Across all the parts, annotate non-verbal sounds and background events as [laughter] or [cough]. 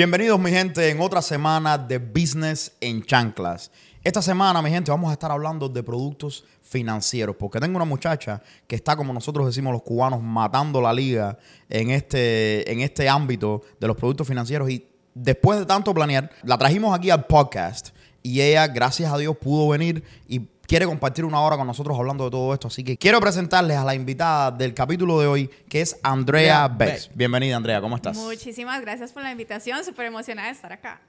Bienvenidos, mi gente, en otra semana de Business en Chanclas. Esta semana, mi gente, vamos a estar hablando de productos financieros, porque tengo una muchacha que está, como nosotros decimos los cubanos, matando la liga en este, en este ámbito de los productos financieros. Y después de tanto planear, la trajimos aquí al podcast y ella, gracias a Dios, pudo venir y quiere compartir una hora con nosotros hablando de todo esto. Así que quiero presentarles a la invitada del capítulo de hoy, que es Andrea. Bex. Bienvenida, Andrea, ¿cómo estás? Muchísimas gracias por la invitación, súper emocionada de estar acá.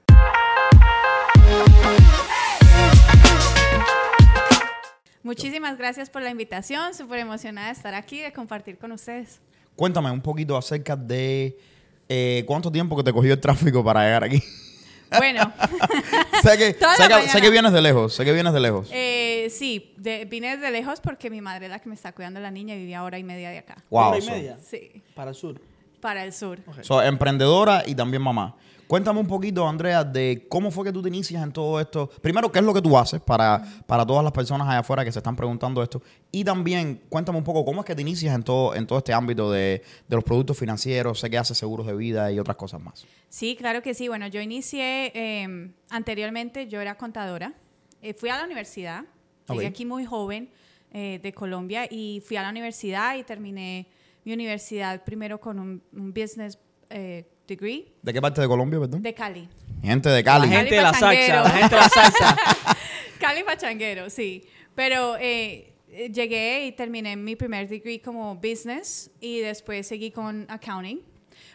Muchísimas gracias por la invitación, súper emocionada de estar aquí, de compartir con ustedes. Cuéntame un poquito acerca de eh, cuánto tiempo que te cogió el tráfico para llegar aquí. Bueno, [laughs] sé, que, Toda sé, la que, mañana. sé que vienes de lejos, sé que vienes de lejos. eh, sí, de- vine desde lejos porque mi madre es la que me está cuidando la niña y vivía a hora y media de acá. wow. hora y so- media Sí, para el sur. para el sur. so, emprendedora y también mamá. Cuéntame un poquito, Andrea, de cómo fue que tú te inicias en todo esto. Primero, ¿qué es lo que tú haces para, para todas las personas allá afuera que se están preguntando esto? Y también, cuéntame un poco, ¿cómo es que te inicias en todo, en todo este ámbito de, de los productos financieros? Sé que haces seguros de vida y otras cosas más. Sí, claro que sí. Bueno, yo inicié eh, anteriormente, yo era contadora. Eh, fui a la universidad, llegué aquí muy joven eh, de Colombia y fui a la universidad y terminé mi universidad primero con un, un business eh, degree ¿De qué parte de Colombia, perdón? de Cali. Gente de Cali. La gente de la salsa, la gente de la salsa. [laughs] Cali Pachanguero, sí. Pero eh, llegué y terminé mi primer degree como business y después seguí con accounting.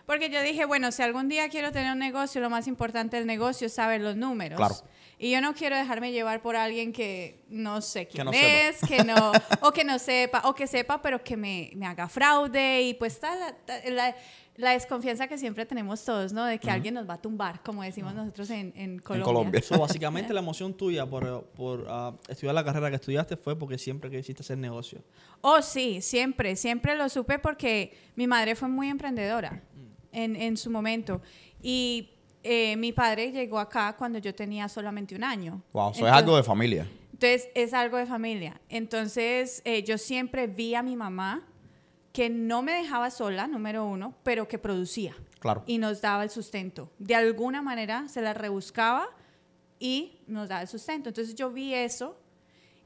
Porque yo dije, bueno, si algún día quiero tener un negocio, lo más importante del negocio es saber los números. Claro. Y yo no quiero dejarme llevar por alguien que no sé quién no es, que no, o que no sepa, o que sepa, pero que me, me haga fraude. Y pues está la, ta- la- la desconfianza que siempre tenemos todos, ¿no? De que alguien nos va a tumbar, como decimos nosotros en, en Colombia. Colombia. So, básicamente la emoción tuya por, por ah, estudiar la carrera que estudiaste fue porque siempre quisiste hacer negocio. Oh, sí, siempre, siempre lo supe porque mi madre fue muy emprendedora en, en su momento. Y eh, mi padre llegó acá cuando yo tenía solamente un año. Wow, eso es algo de familia. Entonces, es algo de familia. Entonces, eh, yo siempre vi a mi mamá que no me dejaba sola, número uno, pero que producía Claro. y nos daba el sustento. De alguna manera se la rebuscaba y nos daba el sustento. Entonces yo vi eso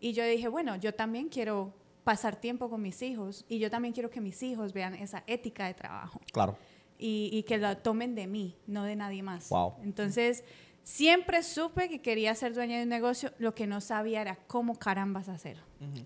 y yo dije, bueno, yo también quiero pasar tiempo con mis hijos y yo también quiero que mis hijos vean esa ética de trabajo Claro. y, y que la tomen de mí, no de nadie más. Wow. Entonces, siempre supe que quería ser dueña de un negocio, lo que no sabía era cómo carambas hacer.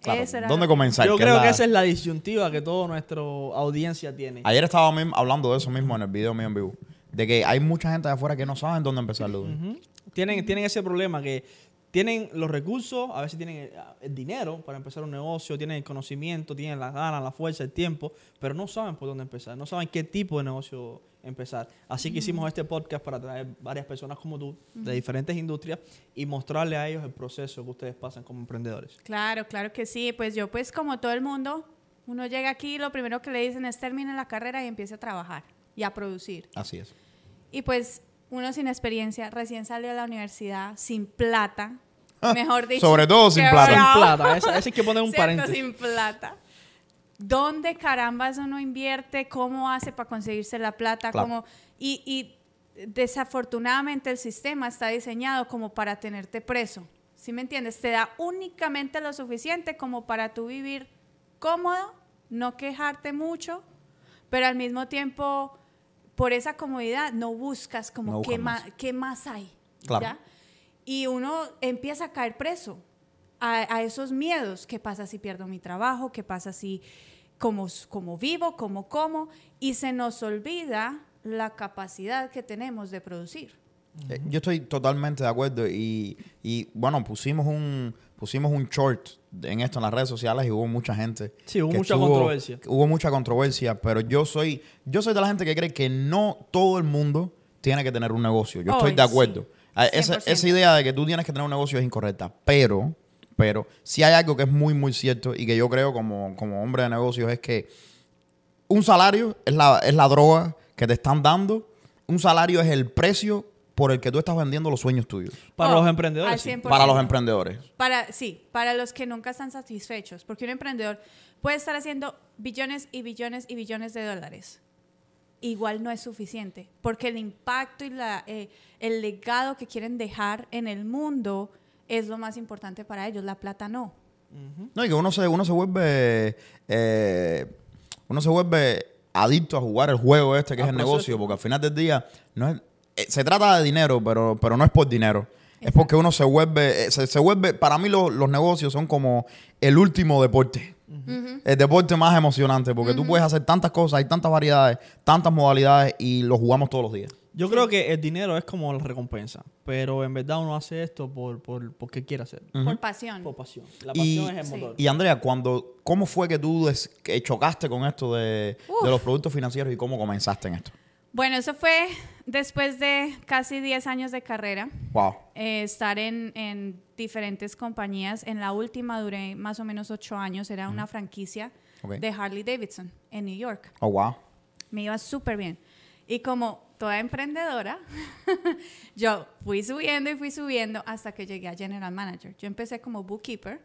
claro. Era ¿Dónde comenzar? Yo ¿Qué es creo la- que esa es la disyuntiva que toda nuestra audiencia tiene. Ayer estaba hablando de eso mismo en el video mío en vivo. De que hay mucha gente de afuera que no saben dónde empezar. Ujú. tienen, tienen ese problema que tienen los recursos, a veces tienen el, el dinero para empezar un negocio, tienen el conocimiento, tienen las ganas, la fuerza, el tiempo, pero no saben por dónde empezar, no saben qué tipo de negocio empezar. Así que hicimos este podcast para traer varias personas como tú, de diferentes industrias, y mostrarle a ellos el proceso que ustedes pasan como emprendedores. Claro, claro que sí. Pues yo, pues como todo el mundo, uno llega aquí y lo primero que le dicen es termine la carrera y empiece a trabajar y a producir. Así es. Y pues uno sin experiencia, recién salió de la universidad, sin plata, mejor [laughs] dicho. Sobre todo sin plata. Sin plata, ese, ese hay que poner un [laughs] ¿Cierto? paréntesis. Sin plata. ¿Dónde carambas uno invierte? ¿Cómo hace para conseguirse la plata? Claro. ¿Cómo? Y, y desafortunadamente el sistema está diseñado como para tenerte preso. ¿Sí me entiendes? Te da únicamente lo suficiente como para tú vivir cómodo, no quejarte mucho, pero al mismo tiempo, por esa comodidad, no buscas como No qué, más. más. qué más hay. Claro. ¿ya? Y uno empieza a caer preso a, a esos miedos. ¿Qué pasa si pierdo mi trabajo? ¿Qué pasa si como, como vivo, como como? Y se nos olvida la capacidad que tenemos de producir. Eh, Yo estoy totalmente de acuerdo y, y, bueno, pusimos un pusimos un short en esto en las redes sociales y hubo mucha gente. Sí, hubo que mucha controversia. Hubo mucha controversia, pero yo soy yo soy de la gente que cree que no todo el mundo tiene que tener un negocio. Yo estoy de acuerdo. sí. Esa, 100%. esa idea de que tú tienes que tener un negocio es incorrecta, pero pero si hay algo que es muy muy cierto y que yo creo como, como hombre de negocios es que un salario es la, es la droga que te están dando. Un salario es el precio por el que tú estás vendiendo los sueños tuyos. Para Oh, los emprendedores. sí. 100%. Para los emprendedores. Para, sí, para los que nunca están satisfechos, porque un emprendedor puede estar haciendo billones y billones y billones de dólares igual no es suficiente, porque el impacto y la, eh, el legado que quieren dejar en el mundo es lo más importante para ellos, la plata no. No, y que uno se, uno se vuelve. eh, uno se vuelve adicto a jugar el juego este que es el proceso. negocio, porque al final del día no es, eh, se trata de dinero, pero, pero no es por dinero. Es porque uno se vuelve, eh, se, se vuelve, para mí lo- los negocios son como el último deporte. El deporte más emocionante, porque tú puedes hacer tantas cosas, hay tantas variedades, tantas modalidades y lo jugamos todos los días. Yo creo que el dinero es como la recompensa, pero en verdad uno hace esto por, por, porque quiere hacerlo. Por pasión. Por pasión. La Y- pasión es el Sí. motor. Y Andrea, cuando, ¿cómo fue que tú des- que chocaste con esto de, de los productos financieros y cómo comenzaste en esto? Bueno, eso fue después de casi 10 años de carrera. Wow. eh, estar en, en diferentes compañías. En la última duré más o menos ocho años. Era una franquicia de Harley Davidson en New York. Oh, wow. Me iba súper bien. Y como toda emprendedora, [laughs] yo fui subiendo y fui subiendo hasta que llegué a General Manager. Yo empecé como bookkeeper.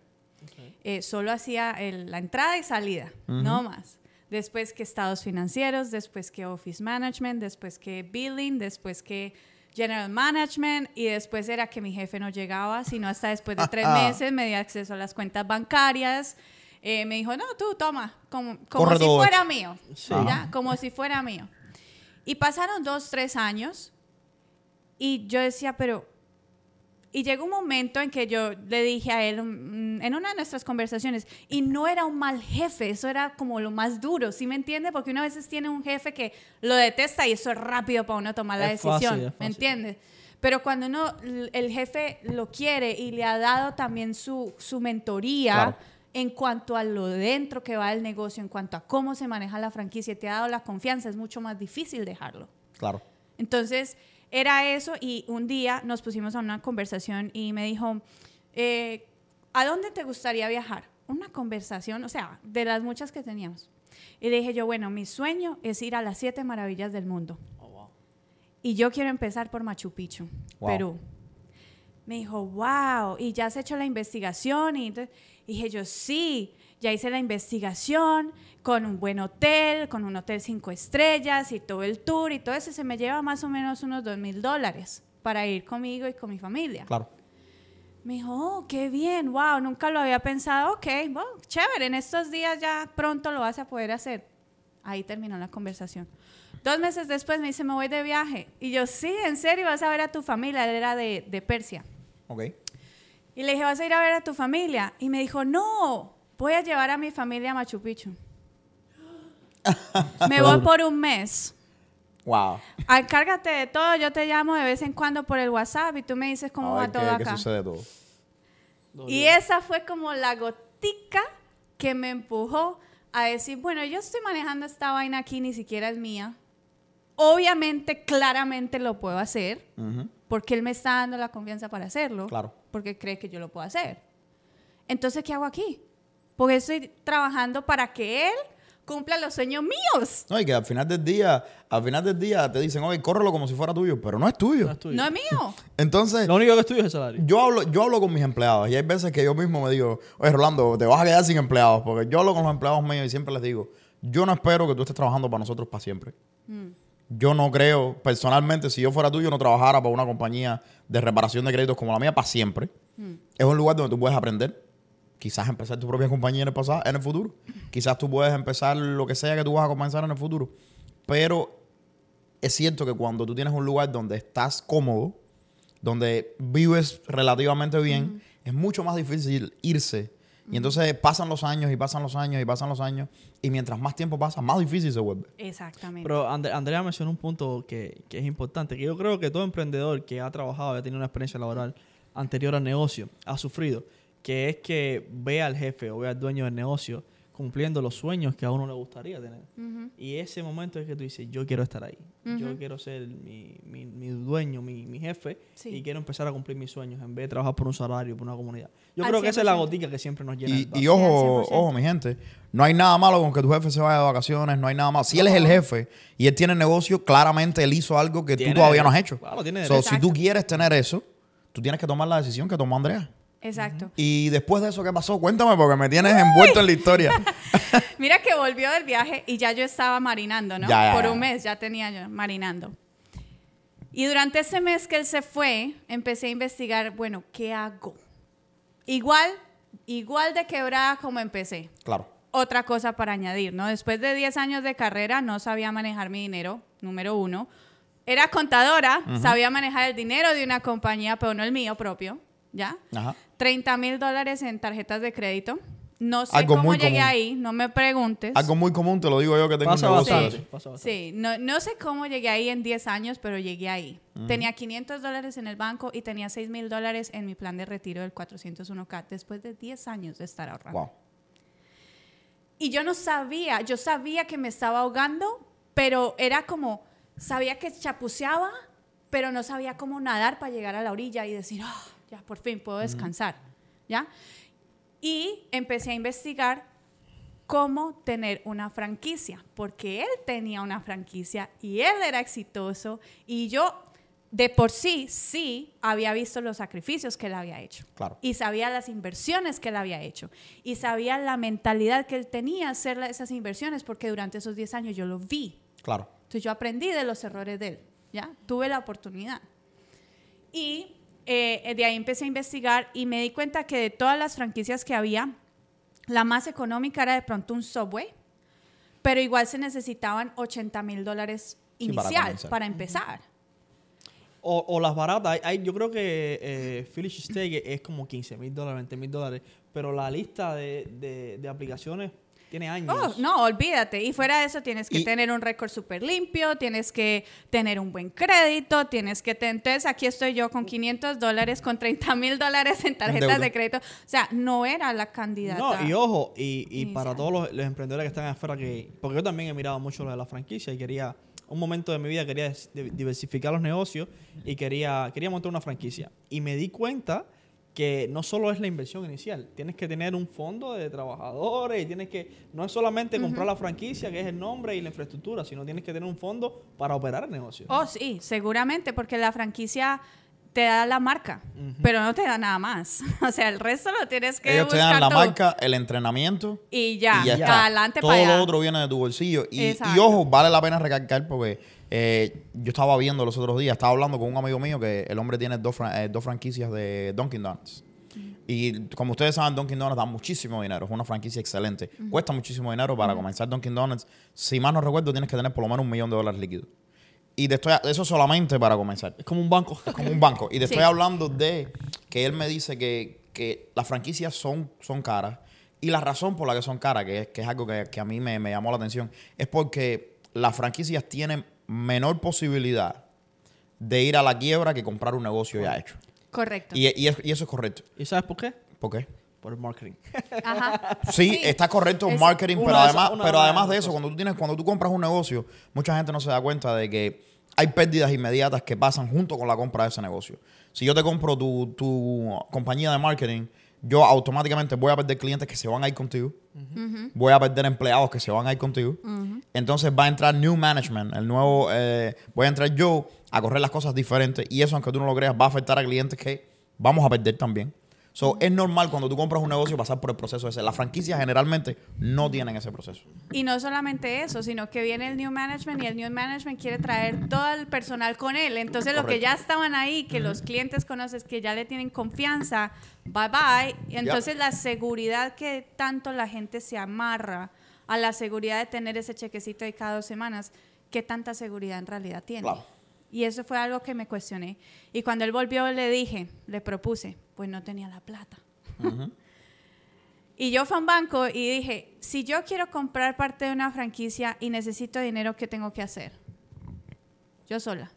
Eh, solo hacía el- la entrada y salida, no más. Después que estados financieros, después que office management, después que billing, después que general management y después era que mi jefe no llegaba, sino hasta después de tres [laughs] meses me dio acceso a las cuentas bancarias. Eh, me dijo, no, tú toma, como, como si fuera esto". mío, Sí. ¿ya? como si fuera mío. Y pasaron dos, tres años y yo decía, pero... Y llegó un momento en que yo le dije a él, mm, en una de nuestras conversaciones, y no era un mal jefe, eso era como lo más duro, ¿sí me entiende? Porque una veces tiene un jefe que lo detesta y eso es rápido para uno tomar la Es fácil, decisión, es ¿me fácil. entiendes? Pero cuando uno, el jefe lo quiere y le ha dado también su, su mentoría Claro. En cuanto a lo dentro que va el negocio, en cuanto a cómo se maneja la franquicia, te ha dado la confianza, es mucho más difícil dejarlo. Claro. Entonces, era eso y un día nos pusimos a una conversación y me dijo, eh, ¿a dónde te gustaría viajar? Una conversación, o sea, de las muchas que teníamos. Y le dije yo, bueno, mi sueño es ir a las siete maravillas del mundo. Oh, wow. Y yo quiero empezar por Machu Picchu, Wow. Perú. Me dijo, wow, y ya has hecho la investigación. Y entonces dije yo, sí, ya hice la investigación con un buen hotel, con un hotel cinco estrellas y todo el tour y todo eso. Se me lleva más o menos unos dos mil dólares para ir conmigo y con mi familia. Claro. Me dijo, oh, qué bien, wow, nunca lo había pensado. Ok, bueno, chévere, en estos días ya pronto lo vas a poder hacer. Ahí terminó la conversación. Dos meses después me dice, me voy de viaje. Y yo, sí, en serio, vas a ver a tu familia. Él era de, de Persia. Ok. Y le dije, ¿vas a ir a ver a tu familia? Y me dijo, no, voy a llevar a mi familia a Machu Picchu. [laughs] me voy por un mes. Wow. Ah, Cárgate de todo, yo te llamo de vez en cuando por el WhatsApp y tú me dices cómo va todo qué, qué acá. sucede todo. Y esa fue como la gotica que me empujó a decir, bueno, yo estoy manejando esta vaina aquí, ni siquiera es mía. Obviamente, claramente lo puedo hacer, Ujú. Porque él me está dando la confianza para hacerlo, Claro. porque cree que yo lo puedo hacer. Entonces, ¿qué hago aquí? Porque estoy trabajando para que él cumpla los sueños míos. No, y que al final del día, al final del día te dicen, oye, córrelo como si fuera tuyo, pero no es tuyo. No es tuyo. No es mío. Entonces, Lo único que es tuyo es el salario. yo hablo, yo hablo con mis empleados y hay veces que yo mismo me digo, oye, Rolando, te vas a quedar sin empleados, porque yo hablo con los empleados míos y siempre les digo, yo no espero que tú estés trabajando para nosotros para siempre. Yo no creo, personalmente, si yo fuera tú, yo no trabajara para una compañía de reparación de créditos como la mía para siempre. Es un lugar donde tú puedes aprender. Quizás empezar tu propia compañía en el pasado, en el futuro. Quizás tú puedes empezar lo que sea que tú vas a comenzar en el futuro. Pero es cierto que cuando tú tienes un lugar donde estás cómodo, donde vives relativamente bien, es mucho más difícil irse. Y entonces pasan los años y pasan los años y pasan los años. Y mientras más tiempo pasa, más difícil se vuelve. Exactamente. Pero And- Andrea mencionó un punto que, que es importante, que yo creo que todo emprendedor que ha trabajado, ha tenido una experiencia laboral anterior al negocio, ha sufrido, que es que ve al jefe o ve al dueño del negocio cumpliendo los sueños que a uno le gustaría tener. Y ese momento es que tú dices, yo quiero estar ahí, yo quiero ser mi, mi- mi dueño, mi, mi jefe, Sí. y quiero empezar a cumplir mis sueños en vez de trabajar por un salario, por una comunidad. Yo Al creo que esa es la 100%. gotica que siempre nos llena. el Y, ojo, Sí, al 100%. ojo, mi gente, no hay nada malo con que tu jefe se vaya de vacaciones, no hay nada malo. Si él es el jefe y él tiene negocio, claramente él hizo algo que Tiene tú todavía no has hecho. Claro, tiene So, si tú quieres tener eso, tú tienes que tomar la decisión que tomó Andrea. Exacto. Y después de eso, ¿qué pasó? Cuéntame porque me tienes envuelto en la historia. [laughs] Mira que volvió del viaje y ya yo estaba marinando, ¿no? Ya, ya, Por un mes ya tenía yo marinando. Y durante ese mes que él se fue, empecé a investigar, bueno, ¿qué hago? Igual, igual de quebrada como empecé. Claro. Otra cosa para añadir, ¿no? Después de 10 años de carrera, no sabía manejar mi dinero, número uno. Era contadora, sabía manejar el dinero de una compañía, pero no el mío propio, ¿ya? Ajá. 30 mil dólares en tarjetas de crédito. No sé Algo cómo muy llegué común. ahí, no me preguntes. Algo muy común, te lo digo yo que tengo Pasa un negocio. bastante. de eso. pasa bastante. Sí, no, no sé cómo llegué ahí en 10 años, pero llegué ahí. Tenía 500 dólares en el banco y tenía 6 mil dólares en mi plan de retiro del 401k después de 10 años de estar ahorrando. Wow. Y yo no sabía, yo sabía que me estaba ahogando, pero era como, sabía que chapuceaba, pero no sabía cómo nadar para llegar a la orilla y decir, "Ah, ya por fin puedo descansar, ¿ya? Y empecé a investigar cómo tener una franquicia, porque él tenía una franquicia y él era exitoso y yo de por sí sí había visto los sacrificios que él había hecho. Claro. Y sabía las inversiones que él había hecho. Y sabía la mentalidad que él tenía hacer esas inversiones, porque durante esos 10 años yo lo vi. Claro. Entonces yo aprendí de los errores de él, ¿ya? Tuve la oportunidad. Y eh, de ahí empecé a investigar y me di cuenta que de todas las franquicias que había, la más económica era de pronto un Subway, pero igual se necesitaban 80 mil dólares Sí, para inicial para empezar. O, o las baratas, hay, hay- yo creo que eh, Philly Steak es como 15 mil dólares, 20 mil dólares, pero la lista de, de- de aplicaciones tiene años. Oh, no, olvídate. Y fuera de eso tienes que Y- tener un récord súper limpio, tienes que tener un buen crédito, tienes que... te- Entonces aquí estoy yo con 500 dólares, con 30 mil dólares en tarjetas deuda. de crédito. O sea, no era la candidata. No, y ojo, y, y para todos los, los emprendedores que están afuera, que, porque yo también he mirado mucho lo de la franquicia y quería, un momento de mi vida quería diversificar los negocios y quería, quería montar una franquicia. Y me di cuenta que no solo es la inversión inicial, tienes que tener un fondo de trabajadores y tienes que, no es solamente comprar la franquicia, que es el nombre y la infraestructura, sino tienes que tener un fondo para operar el negocio. Oh, sí, seguramente, porque la franquicia te da la marca, pero no te da nada más. [laughs] O sea, el resto lo tienes que Ellos te buscar dan la marca, el entrenamiento y ya, y ya ya, está. adelante Todo para allá. lo otro viene de tu bolsillo. Y, y ojo, vale la pena recalcar porque eh, yo estaba viendo los otros días, estaba hablando con un amigo mío que el hombre tiene dos, fran- eh, dos franquicias de Dunkin' Donuts. Y como ustedes saben, Dunkin' Donuts da muchísimo dinero. Es una franquicia excelente. Cuesta muchísimo dinero para comenzar Dunkin' Donuts. Si mal no recuerdo, tienes que tener por lo menos un millón de dólares líquidos. Y te estoy, eso solamente para comenzar. Es como un banco. Es como un banco. Y te [laughs] Sí. estoy hablando de que él me dice que, que las franquicias son, son caras. Y la razón por la que son caras, que es, que es algo que, que a mí me, me llamó la atención, es porque las franquicias tienen menor posibilidad de ir a la quiebra que comprar un negocio ya hecho. Correcto. Y, y es- y eso es correcto. ¿Y sabes por qué? ¿Por qué? Por el marketing. [laughs] Ajá. Sí, está correcto Es marketing, pero de además, esas- pero de además las de eso, cuando tú tienes, cuando tú compras un negocio, mucha gente no se da cuenta de que hay pérdidas inmediatas que pasan junto con la compra de ese negocio. Si yo te compro tu, tu compañía de marketing, yo automáticamente voy a perder clientes que se van a ir contigo. Voy a perder empleados que se van a ir contigo. Entonces va a entrar new management, el nuevo, eh, voy a entrar yo a correr las cosas diferentes y eso, aunque tú no lo creas, va a afectar a clientes que vamos a perder también. So, Es normal cuando tú compras un negocio pasar por el proceso ese. Las franquicias generalmente no tienen ese proceso. Y no solamente eso, sino que viene el new management y el new management quiere traer todo el personal con él. Entonces, lo que Correcto. ya estaban ahí, que los clientes conoces, que ya le tienen confianza, bye bye. Y entonces, la seguridad que tanto la gente se amarra a la seguridad de tener ese chequecito de cada dos semanas, ¿qué tanta seguridad en realidad tiene? Claro. Y eso fue algo que me cuestioné. Y cuando él volvió, le dije, le propuse, pues no tenía la plata. [laughs] Y yo fui a un banco y dije, si yo quiero comprar parte de una franquicia y necesito dinero, ¿qué tengo que hacer? Yo sola,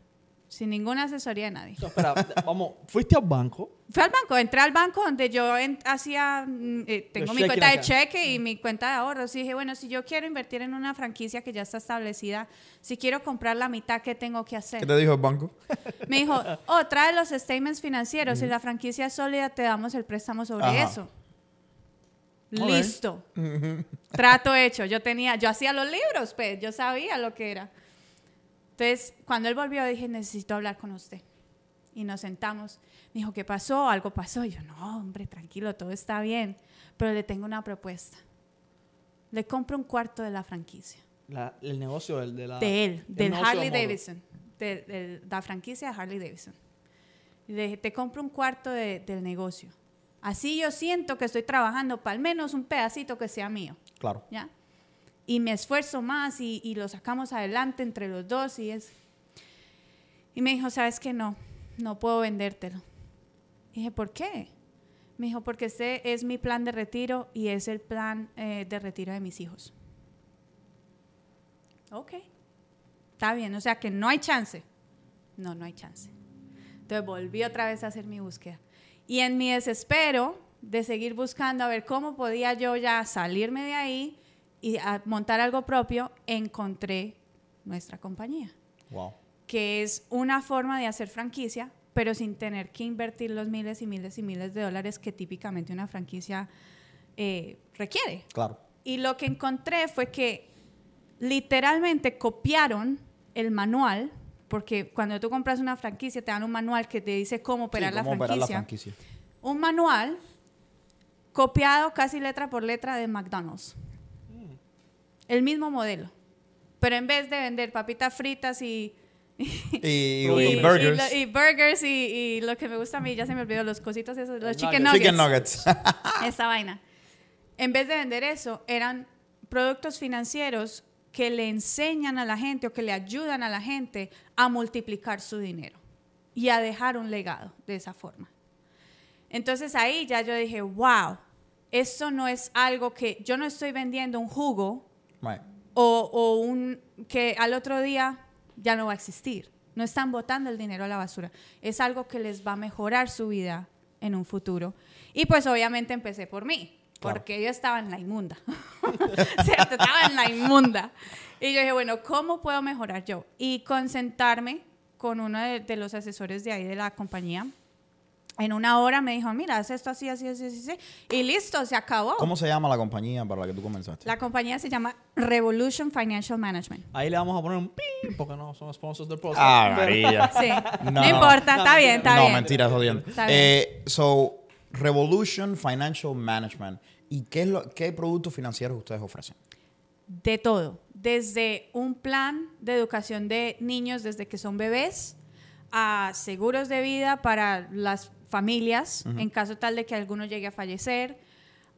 sin ninguna asesoría de nadie. No, espera, vamos, fuiste al banco. Fui al banco, entré al banco donde yo en- hacía, mm, eh, tengo Los mi cuenta de acá. cheque y mi cuenta de ahorros. Y dije, bueno, si yo quiero invertir en una franquicia que ya está establecida, si quiero comprar la mitad, ¿qué tengo que ¿Qué hacer? te dijo el banco? [laughs] Me dijo, oh, trae los statements financieros. Si la franquicia es sólida, te damos el préstamo sobre Ajá. eso. Listo. Trato hecho. Yo tenía, yo hacía los libros, pues, yo sabía lo que era. Entonces, cuando él volvió, dije, necesito hablar con usted. y nos sentamos. Me dijo, ¿qué pasó? ¿Algo pasó? Y yo, no, hombre, tranquilo, todo está bien. Pero le tengo una propuesta. Le compro un cuarto de la franquicia. La- el negocio del, de la... de él, el del Harley de. Davidson. De, de la franquicia de Harley Davidson. Y le dije, te compro un cuarto de- del negocio. Así yo siento que estoy trabajando para al menos un pedacito que sea mío. Claro. ¿ya? Y me esfuerzo más y, y lo sacamos adelante entre los dos y es... Y me dijo, ¿sabes qué? No, no puedo vendértelo. Y dije, ¿por qué? Me dijo, porque este es mi plan de retiro y es el plan eh, de retiro de mis hijos. Ok, está bien, o sea que no hay chance. No, no hay chance. Entonces volví otra vez a hacer mi búsqueda. Y en mi desespero de seguir buscando a ver cómo podía yo ya salirme de ahí y a montar algo propio, encontré nuestra compañía, Wow. que es una forma de hacer franquicia, pero sin tener que invertir los miles y miles y miles de dólares que típicamente una franquicia eh, requiere. Claro. Y lo que encontré fue que literalmente copiaron el manual, porque cuando tú compras una franquicia te dan un manual que te dice cómo operar, Sí, la, cómo franquicia. operar la franquicia. Un manual copiado casi letra por letra de McDonald's. El mismo modelo. Pero en vez de vender papitas fritas y, Y, y- [laughs] y y burgers. lo- y burgers y, y lo que me gusta a mí, ya se me olvidó, los cositos esos, los Los chicken nuggets. nuggets. Chicken nuggets. [laughs] esa vaina. En vez de vender eso, eran productos financieros que le enseñan a la gente o que le ayudan a la gente a multiplicar su dinero y a dejar un legado de esa forma. Entonces ahí ya yo dije, wow, esto no es algo que yo no estoy vendiendo un jugo Right. o, o un que al otro día ya no va a existir. No están botando el dinero a la basura. Es algo que les va a mejorar su vida en un futuro. Y pues obviamente empecé por mí, Claro. porque yo estaba en la inmunda. [laughs] ¿Cierto? Estaba en la inmunda. Y yo dije, bueno, ¿cómo puedo mejorar yo? Y concentrarme con uno de, de los asesores de ahí de la compañía. En una hora me dijo, mira, haz esto así, así, así, así. así". Y listo, se acabó. ¿Cómo se llama la compañía para la que tú comenzaste? La compañía se llama Revolution Financial Management. Ahí le vamos a poner un pi porque no son sponsors del podcast. Ah, María. [laughs] Sí. No, No, no, importa, no. está bien, está no, bien. mentira, jodiendo. Está bien. Eh, so, Revolution Financial Management. ¿Y qué, es lo, qué productos financieros ustedes ofrecen? De todo. Desde un plan de educación de niños desde que son bebés, a seguros de vida para las familias, en caso tal de que alguno llegue a fallecer,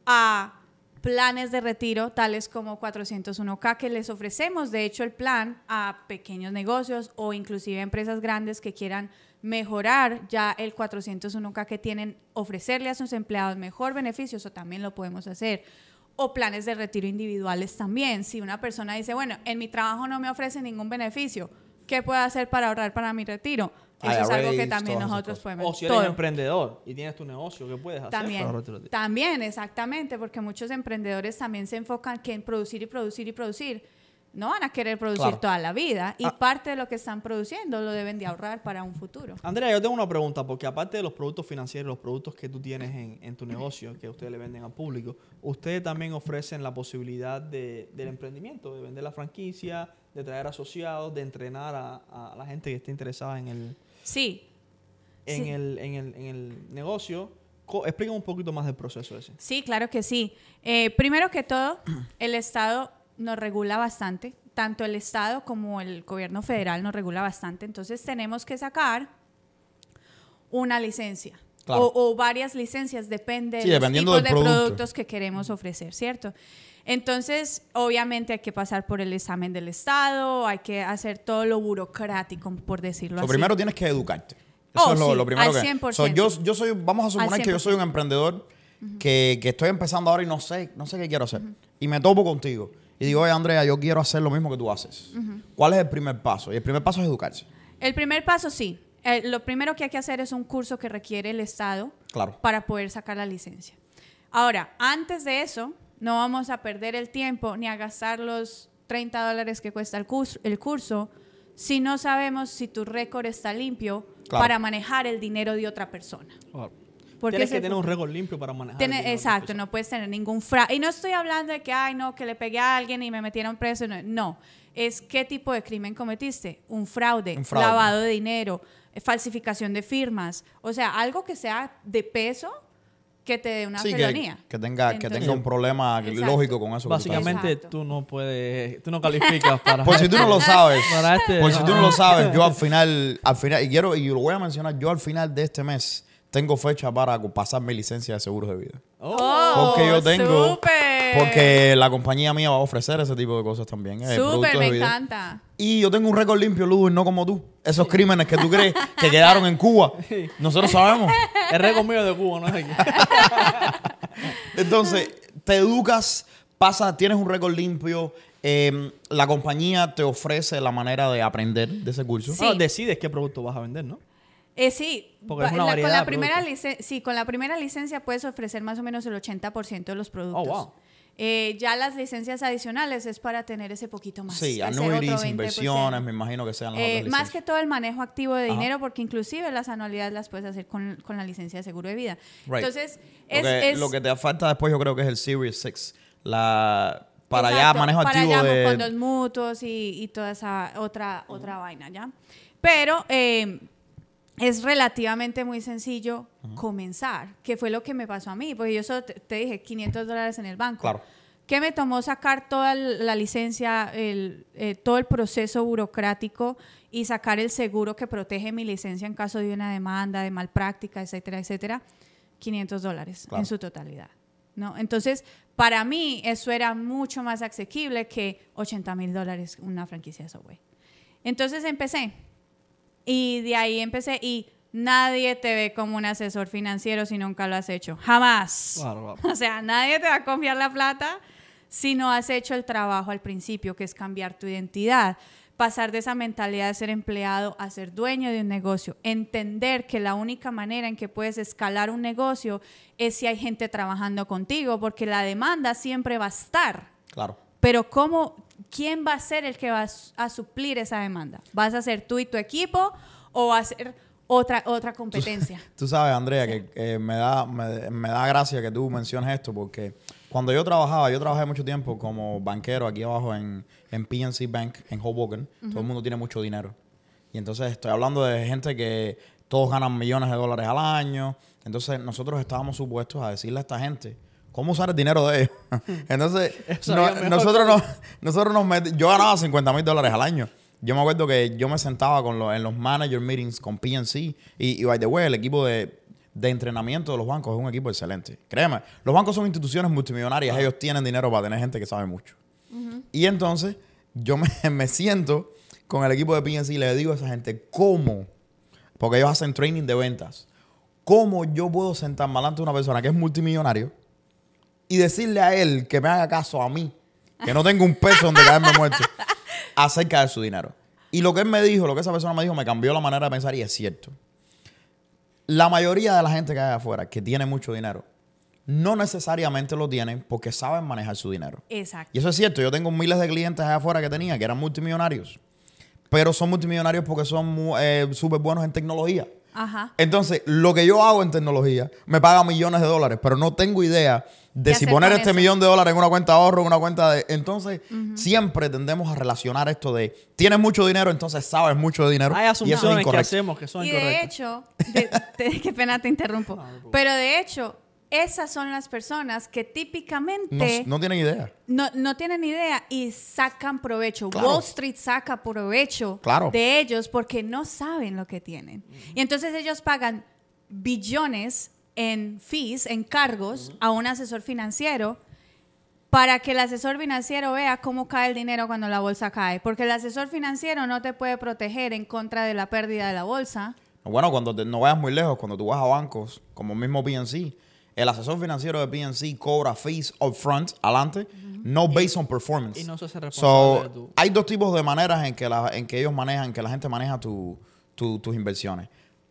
a planes de retiro, tales como 401k, que les ofrecemos, de hecho, el plan a pequeños negocios o inclusive empresas grandes que quieran mejorar ya el 401k que tienen, ofrecerle a sus empleados mejor beneficios, o también lo podemos hacer. O planes de retiro individuales también. Si una persona dice, bueno, en mi trabajo no me ofrece ningún beneficio, ¿qué puedo hacer para ahorrar para mi retiro? Eso es algo que también nosotros podemos O si eres todo. emprendedor y tienes tu negocio, ¿qué puedes hacer También, también, exactamente, porque muchos emprendedores también se enfocan que en producir y producir y producir. No van a querer producir Claro. toda la vida y Ah. parte de lo que están produciendo lo deben de ahorrar para un futuro. Andrea, yo tengo una pregunta, porque aparte de los productos financieros, los productos que tú tienes en, en tu negocio, que ustedes le venden al público, ustedes también ofrecen la posibilidad de, del emprendimiento, de vender la franquicia, de traer asociados, de entrenar a, a la gente que esté interesada en el, Sí, en Sí. el, en el, en el negocio. Explícame un poquito más del proceso ese. sí, claro que sí. Eh, primero que todo, [clears throat] el Estado nos regula bastante, tanto el Estado como el gobierno federal nos regula bastante, entonces tenemos que sacar una licencia. Claro. O, o varias licencias, depende Sí, de los tipos de producto. productos que queremos ofrecer, ¿cierto? Entonces, obviamente hay que pasar por el examen del Estado, hay que hacer todo lo burocrático, por decirlo So, así. primero tienes que educarte. Eso Oh, es lo, sí, lo primero al que... 100%. So, yo, yo soy, vamos a suponer que yo soy un 100%. emprendedor que, que estoy empezando ahora y no sé, no sé qué quiero hacer. Y me topo contigo. Y digo, oye, Andrea, yo quiero hacer lo mismo que tú haces. ¿Cuál es el primer paso? Y el primer paso es educarse. El primer paso, sí. Eh, lo primero que hay que hacer es un curso que requiere el Estado Claro. para poder sacar la licencia. Ahora, antes de eso, no vamos a perder el tiempo ni a gastar los 30 dólares que cuesta el curso, el curso si no sabemos si tu récord está limpio Claro. para manejar el dinero de otra persona. Porque Tienes que tener un récord limpio para manejar. el Tiene- de exacto, no puedes tener ningún fraude. Y no estoy hablando de que, ay, no, que le pegué a alguien y me metieron preso. No, no. es qué tipo de crimen cometiste. Un fraude, Un fraude. lavado de dinero, falsificación de firmas. O sea, algo que sea de peso que te dé una Sí, felonía. que, que tenga, que Entonces- tenga un problema Exacto. lógico con eso. que Básicamente tú no puedes, tú no calificas para... Por si tú no lo sabes. para este- Por si tú no lo [laughs] sabes, yo al final, al final, y quiero, y lo voy a mencionar, yo al final de este mes tengo fecha para pasar mi licencia de seguros de vida. Oh. Porque yo tengo. ¡Súper! Porque la compañía mía va a ofrecer ese tipo de cosas también. eh, de me encanta. Y yo tengo un récord limpio, Luis, no como tú. Esos crímenes que tú crees [laughs] que quedaron en Cuba. Nosotros sabemos. Es récord mío de Cuba, no es [laughs] aquí. Entonces, te educas, pasa, tienes un récord limpio. eh, la compañía te ofrece la manera de aprender de ese curso. Sí. Bueno, decides qué producto vas a vender, ¿no? Eh, sí, Porque es pa- una la- variedad con la de primera productos. licen- sí, con la primera licencia puedes ofrecer más o menos el 80% de los productos. Oh, wow. Eh, ya las licencias adicionales es para tener ese poquito más. Sí, 20%. inversiones, me imagino que sean las Eh, otras más que todo el manejo activo de Ajá. dinero, porque inclusive las anualidades las puedes hacer con, con la licencia de seguro de vida. Right. Entonces, Lo es, que, es- lo que te falta después yo creo que es el Series 6. La, para Exacto, manejo para activo ya de... fondos mutuos y, y toda esa otra, otra vaina, ¿ya? Pero eh, es relativamente muy sencillo comenzar, que fue lo que me pasó a mí, porque yo solo te, te dije 500 dólares en el banco. Claro. ¿Qué me tomó sacar toda la licencia, el, eh, todo el proceso burocrático y sacar el seguro que protege mi licencia en caso de una demanda, de malpráctica, etcétera, etcétera? 500 dólares Claro. en su totalidad. ¿no? Entonces, para mí eso era mucho más asequible que 80 mil dólares una franquicia de Subway. Entonces empecé. Y de ahí empecé y nadie te ve como un asesor financiero si nunca lo has hecho. Jamás. [laughs] O sea, nadie te va a confiar la plata si no has hecho el trabajo al principio, que es cambiar tu identidad, pasar de esa mentalidad de ser empleado a ser dueño de un negocio, entender que la única manera en que puedes escalar un negocio es si hay gente trabajando contigo, porque la demanda siempre va a estar. Claro. Pero ¿cómo, quién va a ser el que va a su- a suplir esa demanda? ¿Vas a ser tú y tu equipo o va a ser otra, otra competencia? [laughs] Tú sabes, Andrea, que eh, me, da, me, me da gracia que tú menciones esto porque cuando yo trabajaba, yo trabajé mucho tiempo como banquero aquí abajo en, en PNC Bank, en Hoboken. Todo el mundo tiene mucho dinero. Y entonces estoy hablando de gente que todos ganan millones de dólares al año. Entonces nosotros estábamos supuestos a decirle a esta gente cómo usar el dinero de ellos. [laughs] Entonces no- nosotros, que- nos, nosotros nos meti- yo ganaba 50 mil dólares al año. Yo me acuerdo que yo me sentaba con los, en los manager meetings con PNC y, y by the way, el equipo de, de entrenamiento de los bancos es un equipo excelente. Créeme, los bancos son instituciones multimillonarias, ellos tienen dinero para tener gente que sabe mucho. Y entonces yo me, [laughs] me siento con el equipo de PNC y le digo a esa gente, ¿cómo? Porque ellos hacen training de ventas. ¿Cómo yo puedo sentarme delante de una persona que es multimillonario y decirle a él que me haga caso a mí, que no tengo un peso donde caerme muerto, [laughs] acerca de su dinero? Y lo que él me dijo, lo que esa persona me dijo, me cambió la manera de pensar y es cierto. La mayoría de la gente que hay afuera que tiene mucho dinero, no necesariamente lo tienen porque saben manejar su dinero. Exacto. Y eso es cierto. Yo tengo miles de clientes allá afuera que tenía que eran multimillonarios. Pero son multimillonarios porque son eh, súper buenos en tecnología. Ajá. Entonces, lo que yo hago en tecnología me paga millones de dólares, pero no tengo idea de ¿Qué si poner este eso? millón de dólares en una cuenta de ahorro, en una cuenta de... Entonces, siempre tendemos a relacionar esto de, tienes mucho dinero, entonces sabes mucho de dinero. Hay y eso es asunciones que incorrecto. hacemos que son Y de hecho, de- [laughs] de- qué pena te interrumpo, pero de hecho, esas son las personas que No, típicamente no tienen idea. no, no tienen idea y sacan provecho. Claro. Wall Street saca provecho Claro. de ellos porque no saben lo que tienen. Y entonces ellos pagan billones en fees, en cargos, a un asesor financiero para que el asesor financiero vea cómo cae el dinero cuando la bolsa cae. Porque el asesor financiero no te puede proteger en contra de la pérdida de la bolsa. Bueno, cuando te- no vayas muy lejos, cuando tú vas a bancos, como mismo PNC, el asesor financiero de PNC cobra fees upfront, adelante, no based on performance. y no se hace So, responsable de tu- hay dos tipos de maneras en que, la- en que ellos manejan, que la gente maneja tu- tu- tus inversiones.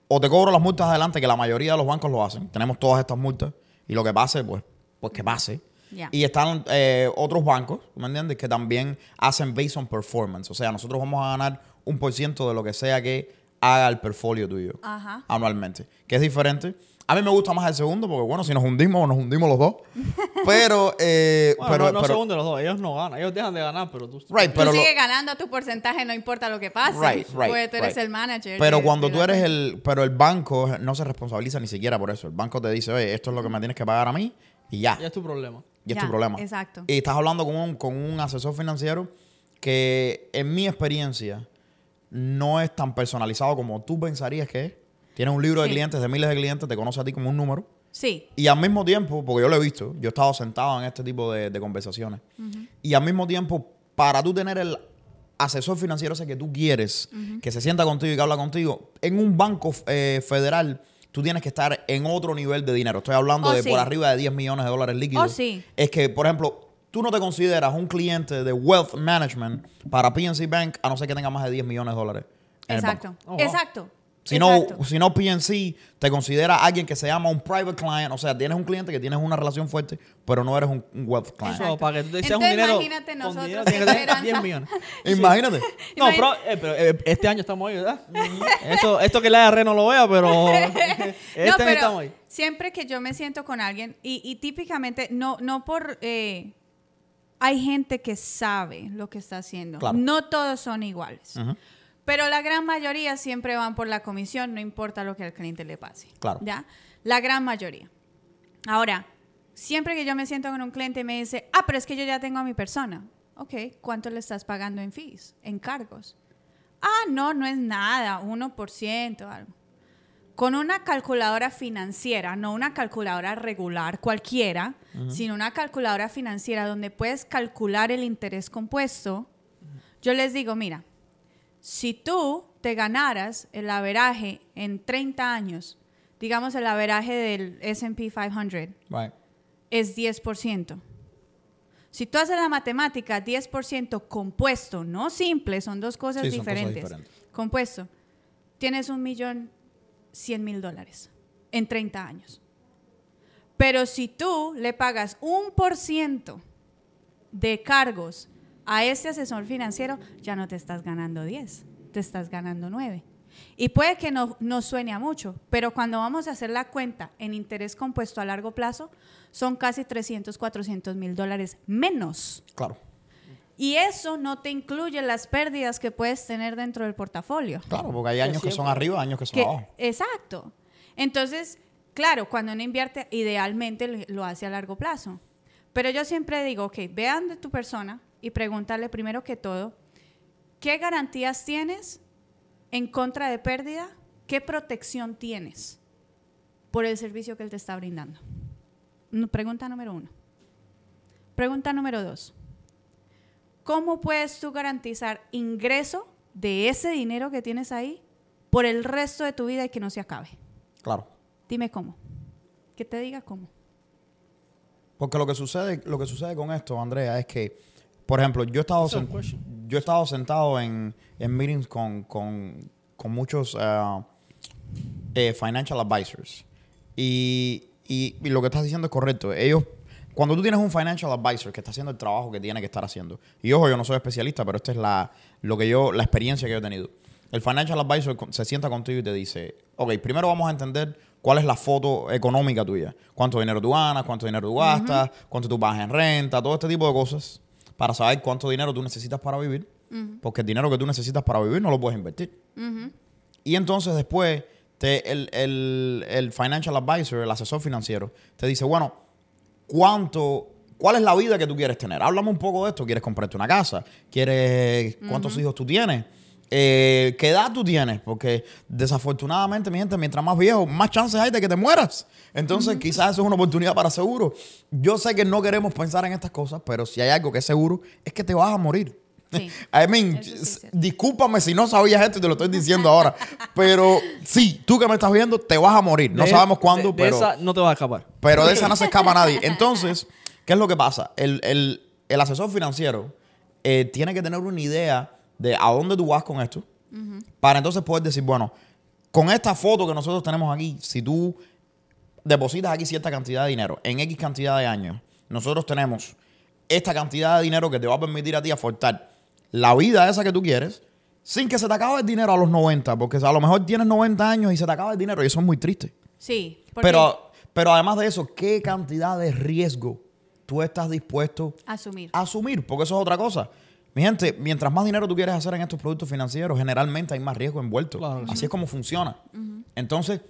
O te cobro las multas adelante, que la mayoría de los bancos lo hacen. Tenemos todas estas multas y lo que pase, pues, pues que pase. Ya. Y están eh, otros bancos, ¿me entiendes? Que también hacen based on performance. O sea, nosotros vamos a ganar un por ciento de lo que sea que haga el portfolio tuyo Ajá. anualmente. Que es diferente. A mí me gusta más el segundo porque, bueno, si nos hundimos, nos hundimos los dos. [laughs] Pero, eh, Bueno, pero, no, no pero- se hunden los dos. Ellos no ganan. Ellos dejan de ganar, pero tú... right, Tú pero lo- sigues ganando tu porcentaje, no importa lo que pase. Right, right, Porque tú eres right. el manager. Pero de- cuando de tú eres el, pero el banco no se responsabiliza ni siquiera por eso. El banco te dice, oye, esto es lo que me tienes que pagar a mí y ya. Ya es tu problema. Y es Ya, tu problema. exacto. Y estás hablando con un, con un asesor financiero que, en mi experiencia, no es tan personalizado como tú pensarías que es. Tienes un libro de Sí. clientes, de miles de clientes, te conoce a ti como un número. Sí, Y al mismo tiempo, porque yo lo he visto, yo he estado sentado en este tipo de, de conversaciones. Y al mismo tiempo, para tú tener el asesor financiero ese que tú quieres, que se sienta contigo y que habla contigo, en un banco eh, federal, tú tienes que estar en otro nivel de dinero. Estoy hablando Oh, de sí. por arriba de 10 millones de dólares líquidos. Oh, sí. Es que, por ejemplo, tú no te consideras un cliente de wealth management para PNC Bank a no ser que tenga más de 10 millones de dólares. en el exacto. banco. Oh, wow. Exacto. Si no, si no, PNC te considera alguien que se llama un private client, o sea, tienes un cliente que tienes una relación fuerte, pero no eres un, un wealth client. Eso, para que tú te seas un Entonces, dinero... imagínate nosotros dinero tienes que tener esperanza. 10 millones. [laughs] Imagínate. No, pero, eh, pero, eh, este año estamos ahí, ¿verdad? esto, esto que la R no lo vea, pero [laughs] este no, año pero estamos ahí. siempre que yo me siento con alguien, y, y típicamente, no, no por... eh, hay gente que sabe lo que está haciendo. Claro. No todos son iguales. Pero la gran mayoría siempre van por la comisión, no importa lo que al cliente le pase. Claro. ¿Ya? La gran mayoría. Ahora, siempre que yo me siento con un cliente y me dice, ah, pero es que yo ya tengo a mi persona. Ok, ¿cuánto le estás pagando en fees, en cargos? Ah, no, no es nada, 1%, algo. Con una calculadora financiera, no una calculadora regular cualquiera, sino una calculadora financiera donde puedes calcular el interés compuesto, yo les digo, mira, si tú te ganaras el averaje en 30 años, digamos el averaje del SP 500 Right. es 10%. Si tú haces la matemática, 10% compuesto, no simple, son dos cosas, Sí, son cosas diferentes. diferentes. Compuesto, tienes un millón cien mil dólares en 30 años. Pero si tú le pagas un por ciento de cargos a ese asesor financiero, ya no te estás ganando 10, te estás ganando 9. Y puede que no, no suene a mucho, pero cuando vamos a hacer la cuenta en interés compuesto a largo plazo, son casi 300, 400 mil dólares menos. Claro. Y eso no te incluye las pérdidas que puedes tener dentro del portafolio. Claro, porque hay años que son arriba, años que son Que- abajo. exacto. Entonces, claro, cuando uno invierte, idealmente lo- lo hace a largo plazo. Pero yo siempre digo, ok, vean de tu persona y pregúntale primero que todo, ¿qué garantías tienes en contra de pérdida? ¿Qué protección tienes por el servicio que él te está brindando? Pregunta número uno. Pregunta número dos. ¿Cómo puedes tú garantizar ingreso de ese dinero que tienes ahí por el resto de tu vida y que no se acabe? Claro. Dime cómo. Que te diga cómo. Porque lo que sucede, lo que sucede con esto, Andrea, es que, por ejemplo, yo he estado, That's a sen- question. yo he estado sentado en, en meetings con, con, con muchos ah, eh, financial advisors. Y, y- y lo que estás diciendo es correcto. Ellos, cuando tú tienes un financial advisor que está haciendo el trabajo que tiene que estar haciendo, y ojo, yo no soy especialista, pero esta es la, lo que yo, la experiencia que yo he tenido. El financial advisor se sienta contigo y te dice, ok, primero vamos a entender cuál es la foto económica tuya. Cuánto dinero tú ganas, cuánto dinero tú gastas, cuánto tú pagas en renta, todo este tipo de cosas, para saber cuánto dinero tú necesitas para vivir. Porque el dinero que tú necesitas para vivir no lo puedes invertir. Y entonces después te, el, el- el financial advisor, el asesor financiero, te dice, bueno, ¿cuánto, ¿cuál es la vida que tú quieres tener? Háblame un poco de esto. ¿Quieres comprarte una casa? ¿Quieres cuántos hijos tú tienes? Eh, ¿Qué edad tú tienes? Porque desafortunadamente, mi gente, mientras más viejo, más chances hay de que te mueras. Entonces, quizás eso es una oportunidad para seguro. Yo sé que no queremos pensar en estas cosas, pero si hay algo que es seguro, es que te vas a morir. Sí. [laughs] I mean, sí discúlpame si no sabías esto y te lo estoy diciendo ahora. [laughs] Pero sí, tú que me estás viendo, te vas a morir. No De- sabemos cuándo, de- de pero, esa no te vas a escapar. pero de esa no se escapa nadie. [laughs] Entonces, ¿qué es lo que pasa? El, el- el asesor financiero eh, tiene que tener una idea de a dónde tú vas con esto. Para entonces poder decir, bueno, con esta foto que nosotros tenemos aquí, si tú depositas aquí cierta cantidad de dinero en X cantidad de años, nosotros tenemos esta cantidad de dinero que te va a permitir a ti aportar la vida esa que tú quieres sin que se te acabe el dinero a los 90, porque a lo mejor tienes 90 años y se te acaba el dinero y eso es muy triste. Sí. porque Pero, pero además de eso, ¿qué cantidad de riesgo tú estás dispuesto Asumir. a asumir? Porque eso es otra cosa. Mi gente, mientras más dinero tú quieres hacer en estos productos financieros, generalmente hay más riesgo envuelto. Claro Así es como funciona. Entonces,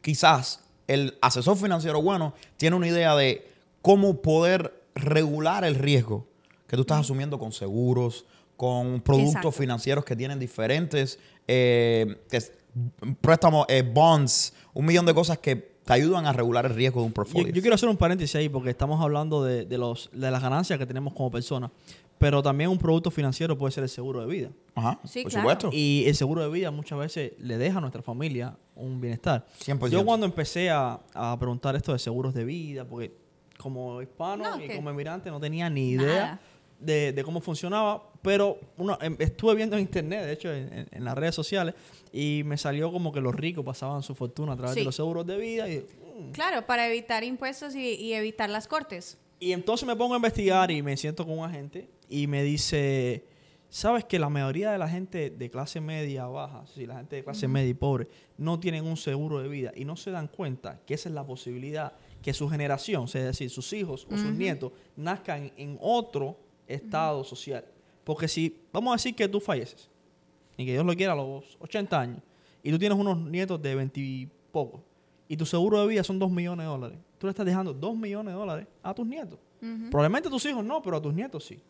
quizás el asesor financiero bueno tiene una idea de cómo poder regular el riesgo que tú estás asumiendo con seguros, con productos Exacto. financieros que tienen diferentes eh, préstamos, eh, bonds, un millón de cosas que te ayudan a regular el riesgo de un Yo, portfolio. yo quiero hacer un paréntesis ahí porque estamos hablando de, de los, de las ganancias que tenemos como personas. Pero también un producto financiero puede ser el seguro de vida. Ajá, Sí, por claro. supuesto. Y el seguro de vida muchas veces le deja a nuestra familia un bienestar. 100%. Yo cuando empecé a, a preguntar esto de seguros de vida, porque como hispano No, y que- como emigrante no tenía ni idea de, de cómo funcionaba, pero uno, em- estuve viendo en internet, de hecho en, en- en las redes sociales, y me salió como que los ricos pasaban su fortuna a través Sí. de los seguros de vida. Y, mm. Claro, para evitar impuestos y, y evitar las cortes. Y entonces me pongo a investigar y me siento con un agente y me dice, ¿sabes que la mayoría de la gente de clase media baja, sí, la gente de clase media y pobre, no tienen un seguro de vida y no se dan cuenta que esa es la posibilidad que su generación, es decir, sus hijos o sus nietos, nazcan en otro estado social? Porque si, vamos a decir que tú falleces y que Dios lo quiera a los 80 años y tú tienes unos nietos de 20 y poco y tu seguro de vida son 2 millones de dólares, tú le estás dejando 2 millones de dólares a tus nietos. Probablemente a tus hijos no, pero a tus nietos sí.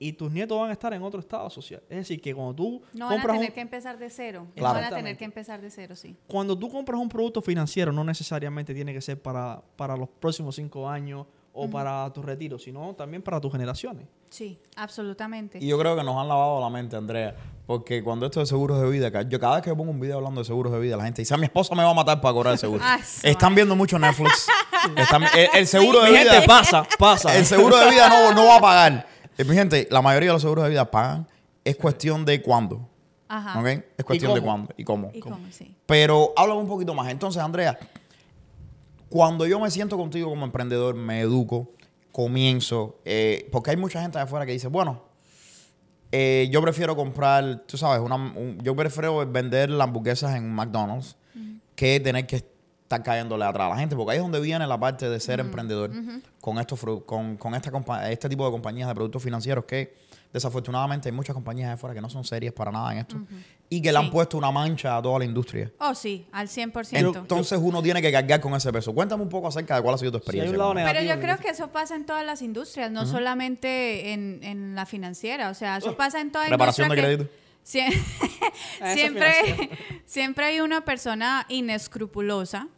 Y tus nietos van a estar en otro estado social. Es decir, que cuando tú No van a tener un, que empezar de cero. Claro. Van a tener que empezar de cero, sí. cuando tú compras un producto financiero, no necesariamente tiene que ser para, para los próximos cinco años o para tu retiro, sino también para tus generaciones. Sí, absolutamente. Y yo creo que nos han lavado la mente, Andrea. Porque cuando esto de seguros de vida, yo cada vez que pongo un video hablando de seguros de vida, la gente dice, "Ah, mi esposa me va a matar para cobrar el seguro. [laughs] Ah, Están viendo mucho Netflix. [laughs] Están- el, el seguro de Mi vida gente, pasa, pasa. El seguro de vida no, no va a pagar. Eh, mi gente, la mayoría de los seguros de vida pagan. Es cuestión de cuándo. Ajá. ¿Ok? Es cuestión de cuándo y cómo. ¿Y cómo? Sí. Pero háblame un poquito más. Entonces, Andrea, cuando yo me siento contigo como emprendedor, me educo, comienzo, eh, porque hay mucha gente de afuera que dice, bueno, eh, yo prefiero comprar, tú sabes, una, un- yo prefiero vender las hamburguesas en McDonald's que tener que estar cayéndole atrás a la gente, porque ahí es donde viene la parte de ser emprendedor con, estos, con, con esta este tipo de compañías de productos financieros que desafortunadamente hay muchas compañías de afuera que no son serias para nada en esto y que le han puesto una mancha a toda la industria. Oh, sí, al 100%. Entonces uno tiene que cargar con ese peso. Cuéntame un poco acerca de cuál ha sido tu experiencia. Pero yo creo que eso pasa en todas las industrias, no solamente en, en la financiera. O sea, eso pasa en toda Reparación de industria. crédito. que sie- Eso [laughs] siempre, siempre hay una persona inescrupulosa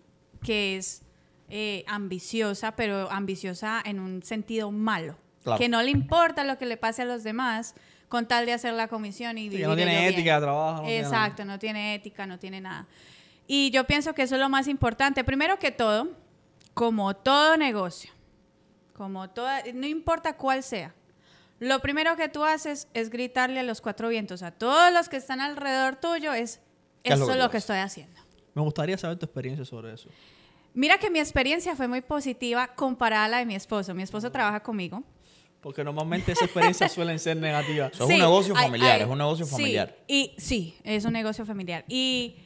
que es eh, ambiciosa, pero ambiciosa en un sentido malo. Claro. Que no le importa lo que le pase a los demás con tal de hacer la comisión y vivir no tiene bien. ética de trabajo. no tiene. Exacto, no tiene ética, no tiene nada. Y yo pienso que eso es lo más importante. Primero que todo, como todo negocio, como toda, no importa cuál sea, lo primero que tú haces es gritarle a los cuatro vientos, a todos los que están alrededor tuyo, es ¿Qué es lo eso que lo que estoy haciendo. Me gustaría saber tu experiencia sobre eso. Mira que mi experiencia fue muy positiva comparada a la de mi esposo. Mi esposo trabaja conmigo. Porque normalmente esas experiencias [laughs] suelen ser negativas. Eso es un negocio familiar, hay- es un negocio sí, familiar. Y sí, es un negocio familiar. Y,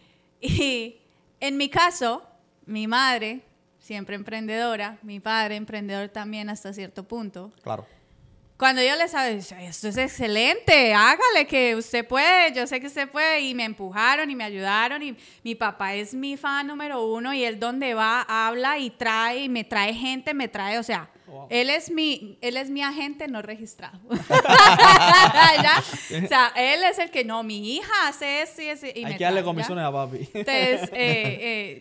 y en mi caso, mi madre, siempre emprendedora, mi padre emprendedor también hasta cierto punto. Claro. Cuando yo les sabe, esto es excelente, hágale que usted puede, yo sé que usted puede, y me empujaron y me ayudaron, y mi papá es mi fan número uno, y él donde va, habla y trae, y me trae gente, me trae, o sea, Wow. él es mi, él es mi agente no registrado. [laughs] O sea, él es el que, no, mi hija hace esto y ese, y Hay me que darle comisiones a papi. Entonces, [laughs] eh,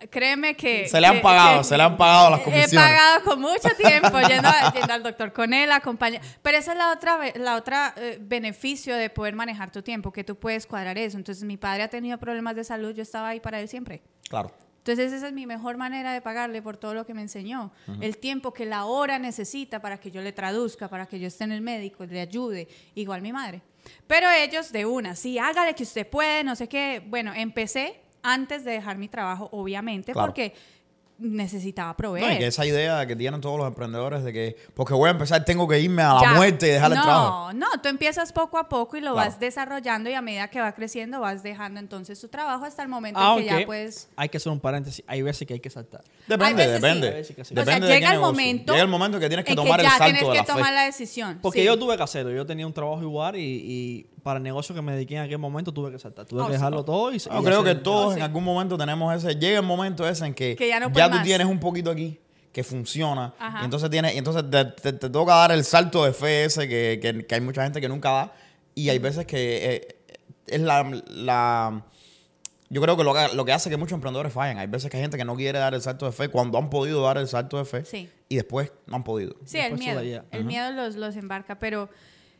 eh, créeme que... Se le han pagado, que- se le han pagado las He comisiones. pagado con mucho tiempo [laughs] yendo, yendo al doctor con él, acompaña. Pero esa es la otra, la otra eh, beneficio de poder manejar tu tiempo, que tú puedes cuadrar eso. Entonces, mi padre ha tenido problemas de salud, yo estaba ahí para él siempre. Claro. Entonces, esa es mi mejor manera de pagarle por todo lo que me enseñó. El tiempo que la hora necesita para que yo le traduzca, para que yo esté en el médico, le ayude. Igual mi madre. Pero ellos de una, sí, hágale que usted puede, no sé qué. Bueno, empecé antes de dejar mi trabajo, obviamente, Claro. porque necesitaba proveer. No, y que esa idea que tienen todos los emprendedores de que, porque voy a empezar, tengo que irme a la Ya. muerte y dejar el no, trabajo. No, tú empiezas poco a poco y lo Claro. vas desarrollando y a medida que va creciendo vas dejando entonces tu trabajo hasta el momento en que ya puedes... hay que hacer un paréntesis. Hay veces que hay que saltar. Depende, depende. sí. Que. Depende o sea, de llega el negocio. momento... Llega el momento que tienes que tomar el ya salto tienes de que la tomar fe. la decisión. Porque sí. yo tuve que hacerlo. Yo tenía un trabajo igual y, y para el negocio que me dediqué en aquel momento tuve que saltar. Tuve Oh, que sí. dejarlo todo y Yo y creo que todos No, sí. en algún momento tenemos ese, llega el momento ese en que, Que ya no puedes tú más. tienes un poquito aquí que funciona Ajá. y entonces tienes, y entonces te, te- te toca dar el salto de fe ese que, que- que hay mucha gente que nunca da y hay veces que eh, es la, la- yo creo que lo, que lo que hace que muchos emprendedores fallen. Hay veces que hay gente que no quiere dar el salto de fe cuando han podido dar el salto de fe Sí. y después no han podido. Sí, el Después miedo. sola ya. El miedo los, los embarca, pero...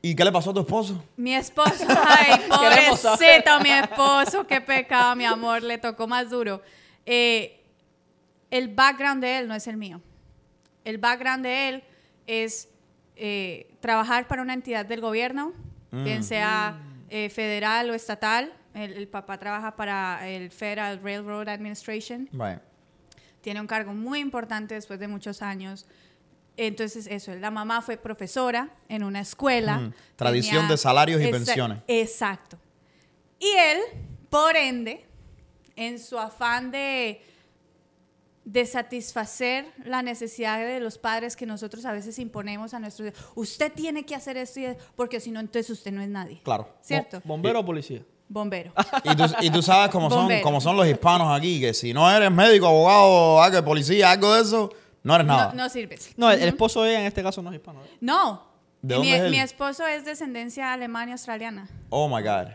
¿Y qué le pasó a tu esposo? Mi esposo, [laughs] ay, [laughs] pobrecito, mi esposo, qué pecado, mi amor, le tocó más duro. Eh, el background de él no es el mío. El background de él es eh, trabajar para una entidad del gobierno, bien sea eh, federal o estatal. El, el papá trabaja para el Federal Railroad Administration Right. tiene un cargo muy importante después de muchos años. Entonces, eso, la mamá fue profesora en una escuela. Mm, tradición de salarios y Exa- pensiones. Exacto. Y él, por ende, en su afán de, de satisfacer la necesidad de los padres que nosotros a veces imponemos a nuestros hijos, usted tiene que hacer esto y eso, porque si no, entonces usted no es nadie. Claro. ¿Cierto? ¿Bombero o policía? Bombero. Y tú, y tú sabes cómo son, cómo son los hispanos aquí, que si no eres médico, abogado, algo de policía, algo de eso, no eres nada. No, no sirves. No, el, el esposo de ella en este caso no es hispano. ¿eh? No. ¿De mi, dónde es él? mi esposo es descendencia alemana y australiana. Oh my God.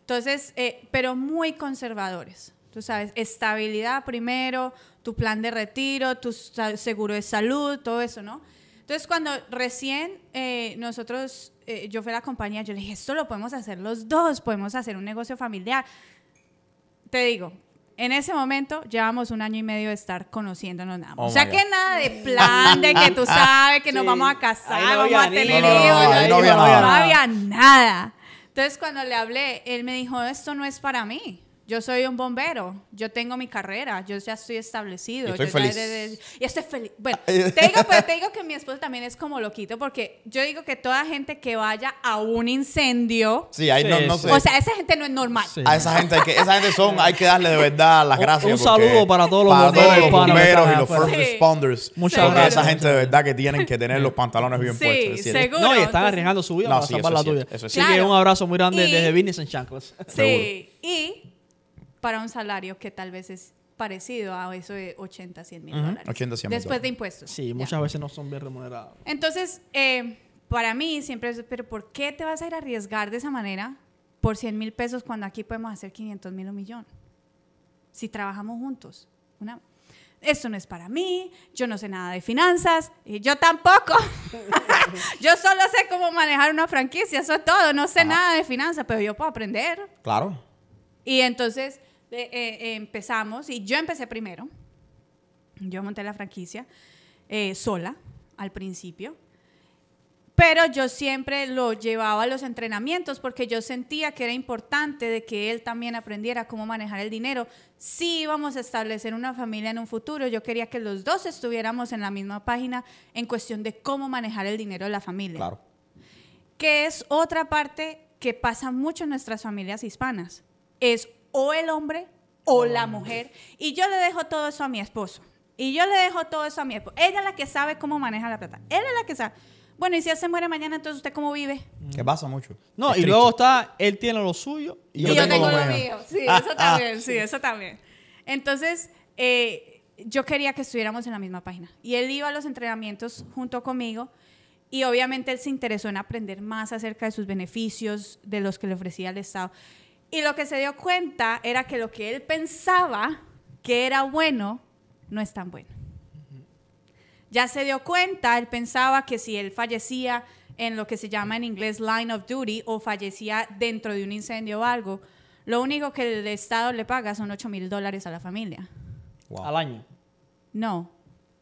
Entonces, eh, pero muy conservadores. Tú sabes, estabilidad primero, tu plan de retiro, tu seguro de salud, todo eso, ¿no? Entonces, cuando recién eh, nosotros, eh, yo fui a la compañía, yo le dije, esto lo podemos hacer los dos, podemos hacer un negocio familiar. Te digo, en ese momento llevamos un año y medio de estar conociéndonos nada más. Oh o sea que God. nada de plan, de que tú sabes que nos vamos a casar, no vamos a tener No, no, no, hijos. no había no nada. había nada. Entonces, cuando le hablé, él me dijo, esto no es para mí. Yo soy un bombero, yo tengo mi carrera, yo ya estoy establecido. Y estoy yo ya feliz. de- de- y estoy feliz. Bueno, te digo, pero te [laughs] digo que mi esposo también es como loquito, porque yo digo que toda gente que vaya a un incendio, Sí, ahí no, Sí, no sí. sé. o sea, esa gente no es normal. Sí. a esa gente, hay que, esa gente son, hay que darle de verdad las gracias. un saludo para todos los para bomberos todos los y los first Sí. responders. Muchas porque gracias. esa gente de verdad que tienen que tener los pantalones bien Sí, puestos. es decir, seguro. No, y están arriesgando su vida No, para sí, salvar eso la es tuya. Así que un abrazo muy grande Y- desde Business en Chanclas. Sí, y para un salario que tal vez es parecido a eso de 80, 100 mil Ujú, dólares. 80, 100 mil Después dólares. de impuestos. Sí, Ya. muchas veces no son bien remunerados. Entonces, eh, para mí siempre es, pero ¿por qué te vas a ir a arriesgar de esa manera por 100 mil pesos cuando aquí podemos hacer 500 mil o un millón? Si trabajamos juntos. Una, esto no es para mí, yo no sé nada de finanzas, y yo tampoco. [laughs] yo solo sé cómo manejar una franquicia, eso es todo, no sé Ajá. nada de finanzas, pero yo puedo aprender. Claro. Y entonces eh, eh, empezamos, y yo empecé primero. Yo monté la franquicia eh, sola al principio. Pero yo siempre lo llevaba a los entrenamientos porque yo sentía que era importante de que él también aprendiera cómo manejar el dinero. Si íbamos a establecer una familia en un futuro, yo quería que los dos estuviéramos en la misma página en cuestión de cómo manejar el dinero de la familia Claro. que es otra parte que pasa mucho en nuestras familias hispanas. Es o el hombre o la mujer. Y yo le dejo todo eso a mi esposo. Y yo le dejo todo eso a mi esposo. Ella es la que sabe cómo maneja la plata. Él es la que sabe. Bueno, y si él se muere mañana, entonces usted cómo vive. Que pasa mucho. No, Es y triste. luego está, él tiene lo suyo Y Y yo tengo tengo, lo lo mío. mío. Sí, Ah, eso ah. también. Sí, eso también. Entonces, eh, yo quería que estuviéramos en la misma página. Y él iba a los entrenamientos junto conmigo. Y obviamente él se interesó en aprender más acerca de sus beneficios, de los que le ofrecía el Estado. Y lo que se dio cuenta era que lo que él pensaba que era bueno, no es tan bueno. Ya se dio cuenta, él pensaba que si él fallecía en lo que se llama en inglés line of duty o fallecía dentro de un incendio o algo, lo único que el Estado le paga son 8 mil dólares a la familia. Wow. al año. No,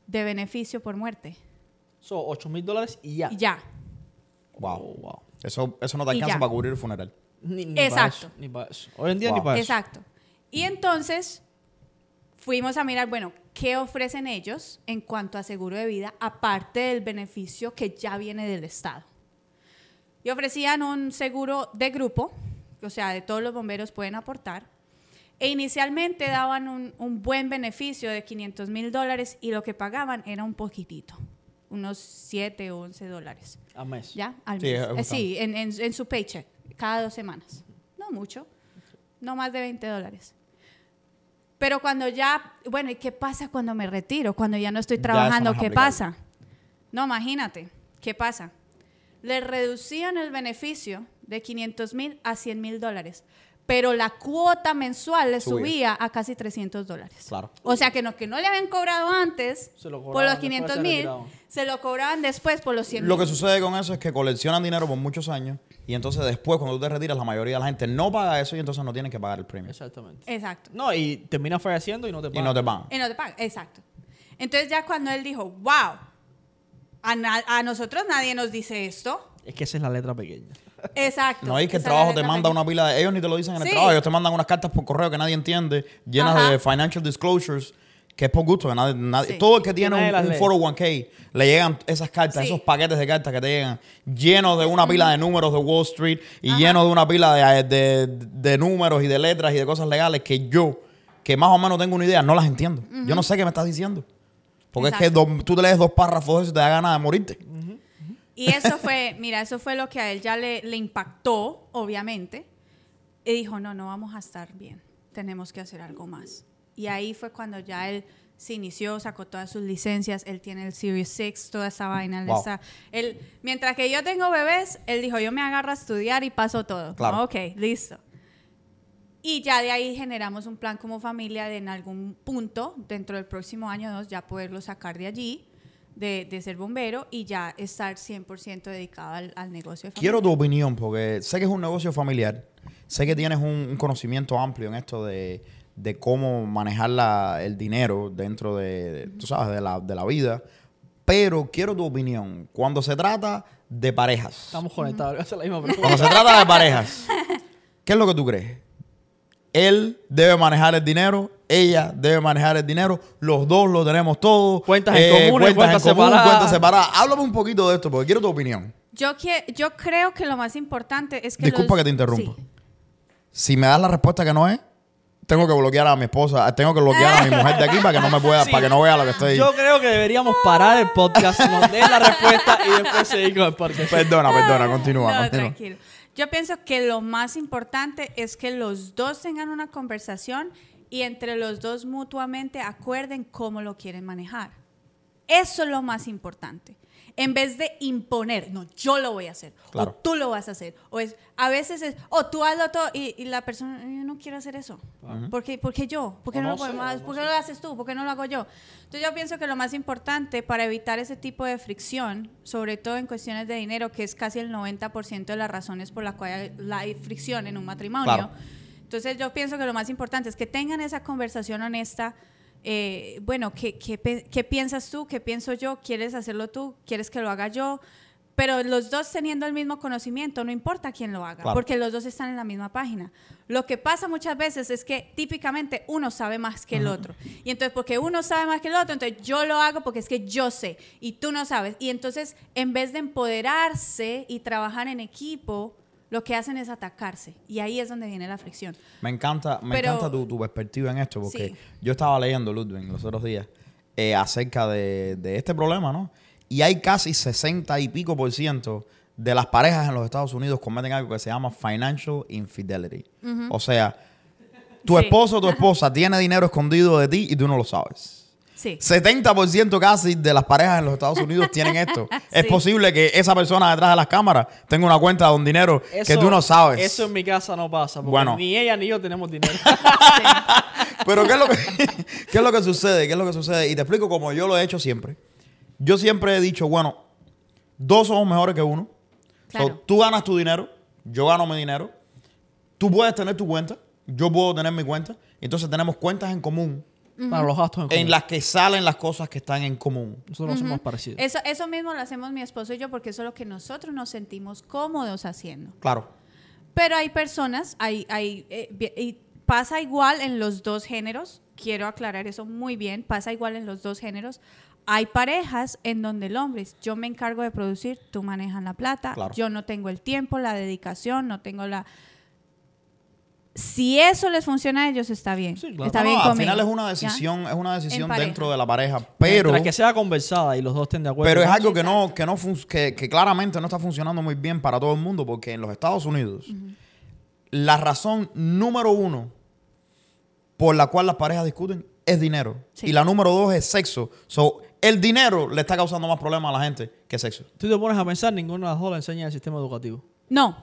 de beneficio por muerte. Son 8 mil dólares y ya. Y ya. Wow. Oh, wow. Eso, eso no te alcanza para cubrir el funeral. Ni, ni para Exacto. eso, ni para eso. Hoy en día Wow. ni para eso. Exacto. Y entonces fuimos a mirar, bueno, qué ofrecen ellos en cuanto a seguro de vida, aparte del beneficio que ya viene del Estado. Y ofrecían un seguro de grupo, o sea, de todos los bomberos pueden aportar. E inicialmente daban un, un buen beneficio de 500 mil dólares y lo que pagaban era un poquitito, unos 7 o 11 dólares. A mes. ¿Ya? Al Sí, mes. es Eh, sí, en, en- en su paycheck, cada dos semanas. No mucho, no más de 20 dólares. Pero cuando ya, bueno, ¿y qué pasa cuando me retiro? Cuando ya no estoy trabajando, ¿qué aplicable. pasa? No, imagínate, ¿qué pasa? Le reducían el beneficio de 500 mil a 100 mil dólares, pero la cuota mensual le Subía. subía a casi 300 dólares. Claro. O sea que lo que no le habían cobrado antes Se lo por los después, 500 se mil, se lo cobraban después por los 100 Lo mil. que sucede con eso es que coleccionan dinero por muchos años y entonces después cuando tú te retiras la mayoría de la gente no paga eso y entonces no tienen que pagar el premio. Exactamente. Exacto. No, y termina falleciendo y no te Y pagan. no te pagan. Y no te pagan, exacto. Entonces ya cuando él dijo, wow, a, na- a nosotros nadie nos dice esto. Es que esa es la letra pequeña. Exacto. No es que el trabajo te manda una pila de... Ellos ni te lo dicen en el trabajo, ellos te mandan unas cartas por correo que nadie entiende, llenas Ajá. de financial disclosures, que es por gusto. que nadie- nadie- Sí. Todo el que tiene un, un lee. 401k, le llegan esas cartas, Sí. esos paquetes de cartas que te llegan, llenos de una pila de números de Wall Street y llenos de una pila de, de- de números y de letras y de cosas legales que yo, que más o menos tengo una idea, no las entiendo. Yo no sé qué me estás diciendo. Porque es que tú te lees dos párrafos de eso y te da ganas de morirte. Y eso fue, mira, eso fue lo que a él ya le, le impactó, obviamente. Y dijo, no, no vamos a estar bien. Tenemos que hacer algo más. Y ahí fue cuando ya él se inició, sacó todas sus licencias. Él tiene el Series 6, toda esa vaina. él Wow. está- él, mientras que yo tengo bebés, él dijo, yo me agarro a estudiar y paso todo. Claro. Ok, listo. Y ya de ahí generamos un plan como familia de en algún punto, dentro del próximo año o dos, ya poderlo sacar de allí, de, de ser bombero y ya estar 100% dedicado al, al negocio de familia. Quiero tu opinión, porque sé que es un negocio familiar. Sé que tienes un, un conocimiento amplio en esto de, de cómo manejar la- el dinero dentro de, de, tú sabes, de la, de la vida. Pero quiero tu opinión. Cuando se trata de parejas. Estamos conectados. Voy a hacer la misma pregunta. Cuando se trata de parejas, ¿qué es lo que tú crees? Él debe manejar el dinero, ella debe manejar el dinero, los dos lo tenemos todo. Cuentas en cuentas en común, separadas. cuentas separadas. Háblame un poquito de esto, porque quiero tu opinión. Yo, que, yo creo que lo más importante es que... Disculpa los- que te interrumpa. Sí. Si me das la respuesta que no es, tengo que bloquear a mi esposa, tengo que bloquear a mi mujer de aquí para que no me pueda, [laughs] Sí. para que no vea lo que estoy. Yo creo que deberíamos parar el podcast, nos den la respuesta y después seguir con el podcast. Perdona, perdona, [laughs] continúa, No, continúa. tranquilo. Yo pienso que lo más importante es que los dos tengan una conversación y entre los dos mutuamente acuerden cómo lo quieren manejar. Eso es lo más importante. En vez de imponer, no, yo lo voy a hacer, Claro. o tú lo vas a hacer. O es, a veces es, o tú hazlo todo, y, y la persona, yo no quiero hacer eso. ¿Por, qué, por qué yo? ¿Por qué O no, no lo podemos sé, o hacer? no ¿Por qué no lo haces tú? ¿Por qué no lo hago yo? Entonces yo pienso que lo más importante para evitar ese tipo de fricción, sobre todo en cuestiones de dinero, que es casi el 90% de las razones por las cuales hay fricción en un matrimonio. Claro. Entonces yo pienso que lo más importante es que tengan esa conversación honesta. Eh, bueno, ¿qué, qué, qué piensas tú? ¿Qué pienso yo? ¿Quieres hacerlo tú? ¿Quieres que lo haga yo? Pero los dos teniendo el mismo conocimiento, no importa quién lo haga, Claro. porque los dos están en la misma página. Lo que pasa muchas veces es que típicamente uno sabe más que el otro. Y entonces, porque uno sabe más que el otro, entonces yo lo hago porque es que yo sé y tú no sabes. Y entonces, en vez de empoderarse y trabajar en equipo, lo que hacen es atacarse. Y ahí es donde viene la fricción. Me encanta, me Pero- encanta tu, tu perspectiva en esto, porque Sí. yo estaba leyendo, Ludwig, los otros días, eh, acerca de, de este problema, ¿no? Y hay casi 60 y pico por ciento de las parejas en los Estados Unidos cometen algo que se llama financial infidelity. O sea, tu Sí. esposo o tu [laughs] esposa tiene dinero escondido de ti y tú no lo sabes. Sí. 70% casi de las parejas en los Estados Unidos tienen [laughs] esto. Es posible que esa persona detrás de las cámaras tenga una cuenta con dinero que tú no sabes. Eso en mi casa no pasa. Porque Bueno. ni ella ni yo tenemos dinero. [laughs] Sí. Pero ¿qué es, lo que, [laughs] ¿qué es lo que sucede? ¿Qué es lo que sucede? Y te explico como yo lo he hecho siempre. Yo siempre he dicho, bueno, dos somos mejores que uno. So, tú ganas tu dinero, yo gano mi dinero. Tú puedes tener tu cuenta, yo puedo tener mi cuenta. Entonces tenemos cuentas en común Para los gastos en, en común. las que salen las cosas que están en común. Nosotros somos parecidos. Eso, eso mismo lo hacemos mi esposo y yo porque eso es lo que nosotros nos sentimos cómodos haciendo. Claro. Pero hay personas, hay, hay, eh, y pasa igual en los dos géneros. Quiero aclarar eso muy bien. Pasa igual en los dos géneros. Hay parejas en donde el hombre es, yo me encargo de producir, tú manejas la plata, Claro. yo no tengo el tiempo, la dedicación, no tengo la... Si eso les funciona a ellos, está bien. Sí, claro. Está No, bien no, al conmigo, final es una ¿ya? decisión, es una decisión dentro de la pareja, pero Mientras que sea conversada y los dos estén de acuerdo. pero es algo que no que no que, que claramente no está funcionando muy bien para todo el mundo porque en los Estados Unidos la razón número uno por la cual las parejas discuten es dinero Sí. y la número dos es sexo. So, el dinero le está causando más problemas a la gente que sexo. Tú te pones a pensar, ninguna de las dos le enseña el sistema educativo. No,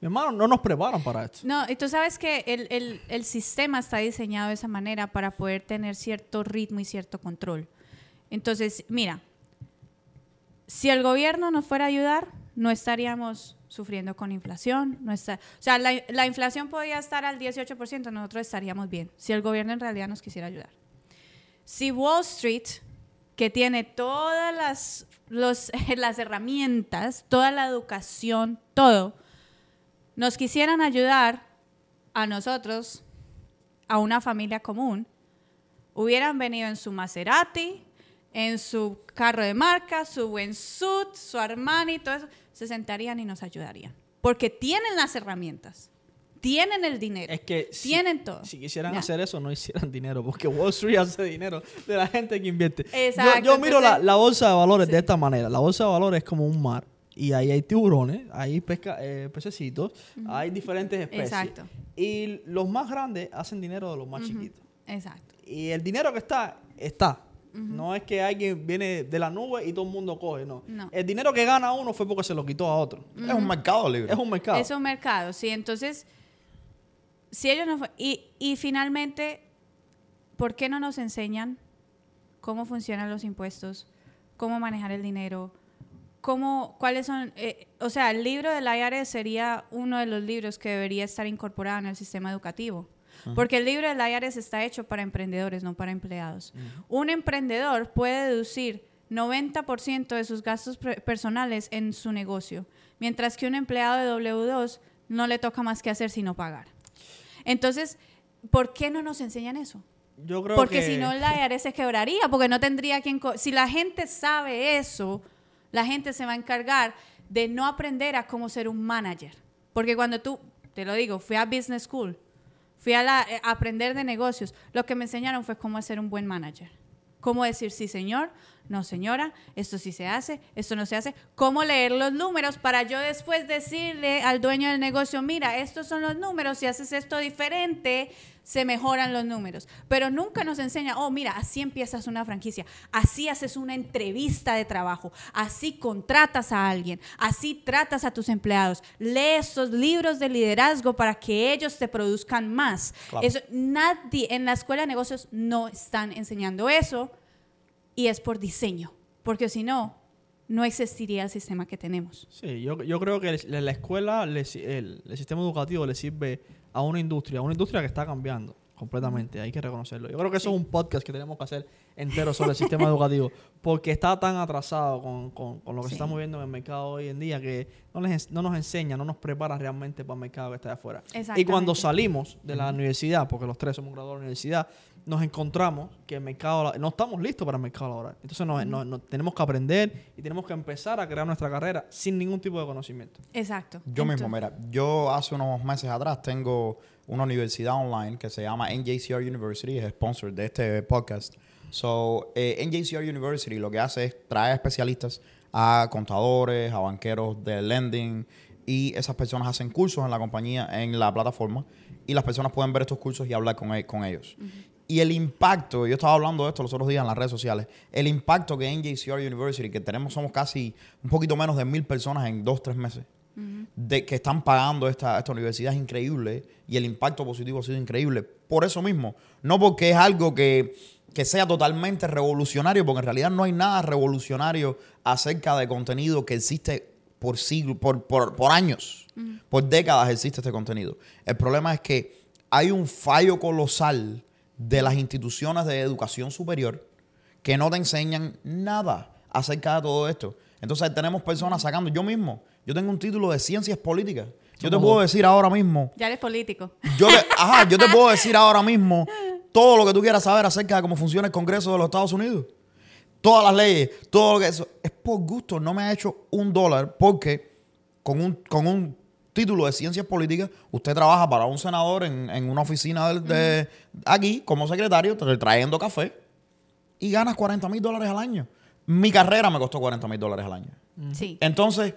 Mi hermano, no nos preparan para esto. No, y tú sabes que el, el- el sistema está diseñado de esa manera para poder tener cierto ritmo y cierto control. Entonces, mira, si el gobierno nos fuera a ayudar, no estaríamos sufriendo con inflación. No está, o sea, la, la inflación podría estar al 18%, nosotros estaríamos bien, si el gobierno en realidad nos quisiera ayudar. Si Wall Street, que tiene todas las, los- [laughs] las herramientas, toda la educación, todo, nos quisieran ayudar a nosotros, a una familia común, hubieran venido en su Maserati, en su carro de marca, su buen suit, su Armani, todo eso, se sentarían y nos ayudarían. Porque tienen las herramientas, tienen el dinero, Es que si- tienen todo. Si quisieran Ya. hacer eso, no hicieran [laughs] dinero, porque Wall Street hace dinero de la gente que invierte. Exacto, yo yo miro la, bolsa de valores Sí. de esta manera. La bolsa de valores es como un mar y ahí hay tiburones, hay pesca, eh, pececitos, hay diferentes especies. Exacto. Y los más grandes hacen dinero de los más chiquitos. Exacto. Y el dinero que está, está. No es que alguien viene de la nube y todo el mundo coge, no. No. El dinero que gana uno fue porque se lo quitó a otro. Es un mercado libre. Es un mercado. Es un mercado, sí. Entonces, si ellos no y, y finalmente, ¿por qué no nos enseñan cómo funcionan los impuestos, cómo manejar el dinero, cómo, cuáles son, eh, o sea, el libro del IRS sería uno de los libros que debería estar incorporado en el sistema educativo. Porque el libro del IRS está hecho para emprendedores, no para empleados. Un emprendedor puede deducir 90% de sus gastos personales en su negocio, mientras que un empleado de W2 no le toca más que hacer sino pagar. Entonces, ¿por qué no nos enseñan eso? Yo creo Porque que... si no, la IRS se quebraría, porque no tendría quien... Si la gente sabe eso, la gente se va a encargar de no aprender a cómo ser un manager. Porque cuando tú, te lo digo, fui a business school, fui eh, a aprender de negocios, lo que me enseñaron fue cómo ser un buen manager. Cómo decir sí, señor, no, señora, esto sí se hace, esto no se hace. Cómo leer los números para yo después decirle al dueño del negocio, mira, estos son los números, si haces esto diferente, se mejoran los números. Pero nunca nos enseña, oh, mira, así empiezas una franquicia, así haces una entrevista de trabajo, así contratas a alguien, así tratas a tus empleados. Lee estos libros de liderazgo para que ellos te produzcan más. Claro. Eso, nadie en la escuela de negocios no están enseñando eso y es por diseño, porque si no, no existiría el sistema que tenemos. Sí, yo, yo creo que la escuela, el, el sistema educativo le sirve a una industria, a una industria que está cambiando completamente, hay que reconocerlo. Yo creo que eso es un podcast que tenemos que hacer entero sobre el sistema educativo, [laughs] porque está tan atrasado con, con- con lo que se está moviendo en el mercado hoy en día que no, les, no nos enseña, no nos prepara realmente para el mercado que está de afuera. Y cuando salimos de la universidad, porque los tres somos graduados de la universidad, nos encontramos que el mercado, no estamos listos para el mercado laboral. Entonces nos- nos- nos- tenemos que aprender y tenemos que empezar a crear nuestra carrera sin ningún tipo de conocimiento. Exacto. Yo mismo, mira, yo hace unos meses atrás tengo una universidad online que se llama NJCR University, es sponsor de este podcast. So, eh, NJCR University lo que hace es traer especialistas a contadores, a banqueros de lending y esas personas hacen cursos en la compañía, en la plataforma y las personas pueden ver estos cursos y hablar con, e- con ellos. Y el impacto, yo estaba hablando de esto los otros días en las redes sociales, el impacto que NJCR University, que tenemos, somos casi un poquito menos de mil personas en dos, tres meses, de que están pagando esta, esta universidad es increíble y el impacto positivo ha sido increíble. Por eso mismo, no porque es algo que, que sea totalmente revolucionario, porque en realidad no hay nada revolucionario acerca de contenido que existe por siglos, por, por, por años, por décadas existe este contenido. El problema es que hay un fallo colosal de las instituciones de educación superior que no te enseñan nada acerca de todo esto. Entonces tenemos personas sacando, yo mismo, yo tengo un título de ciencias políticas Yo te puedo decir ahora mismo, Ya eres político. yo te, [laughs] ajá, yo te puedo decir ahora mismo todo lo que tú quieras saber acerca de cómo funciona el Congreso de los Estados Unidos. Todas las leyes, todo lo que eso. Es por gusto, no me ha hecho un dólar porque con un, con un título de ciencias políticas, usted trabaja para un senador en, en una oficina de, de- aquí como secretario, tra- trayendo café y ganas 40 mil dólares al año. Mi carrera me costó 40 mil dólares al año. Sí, Entonces,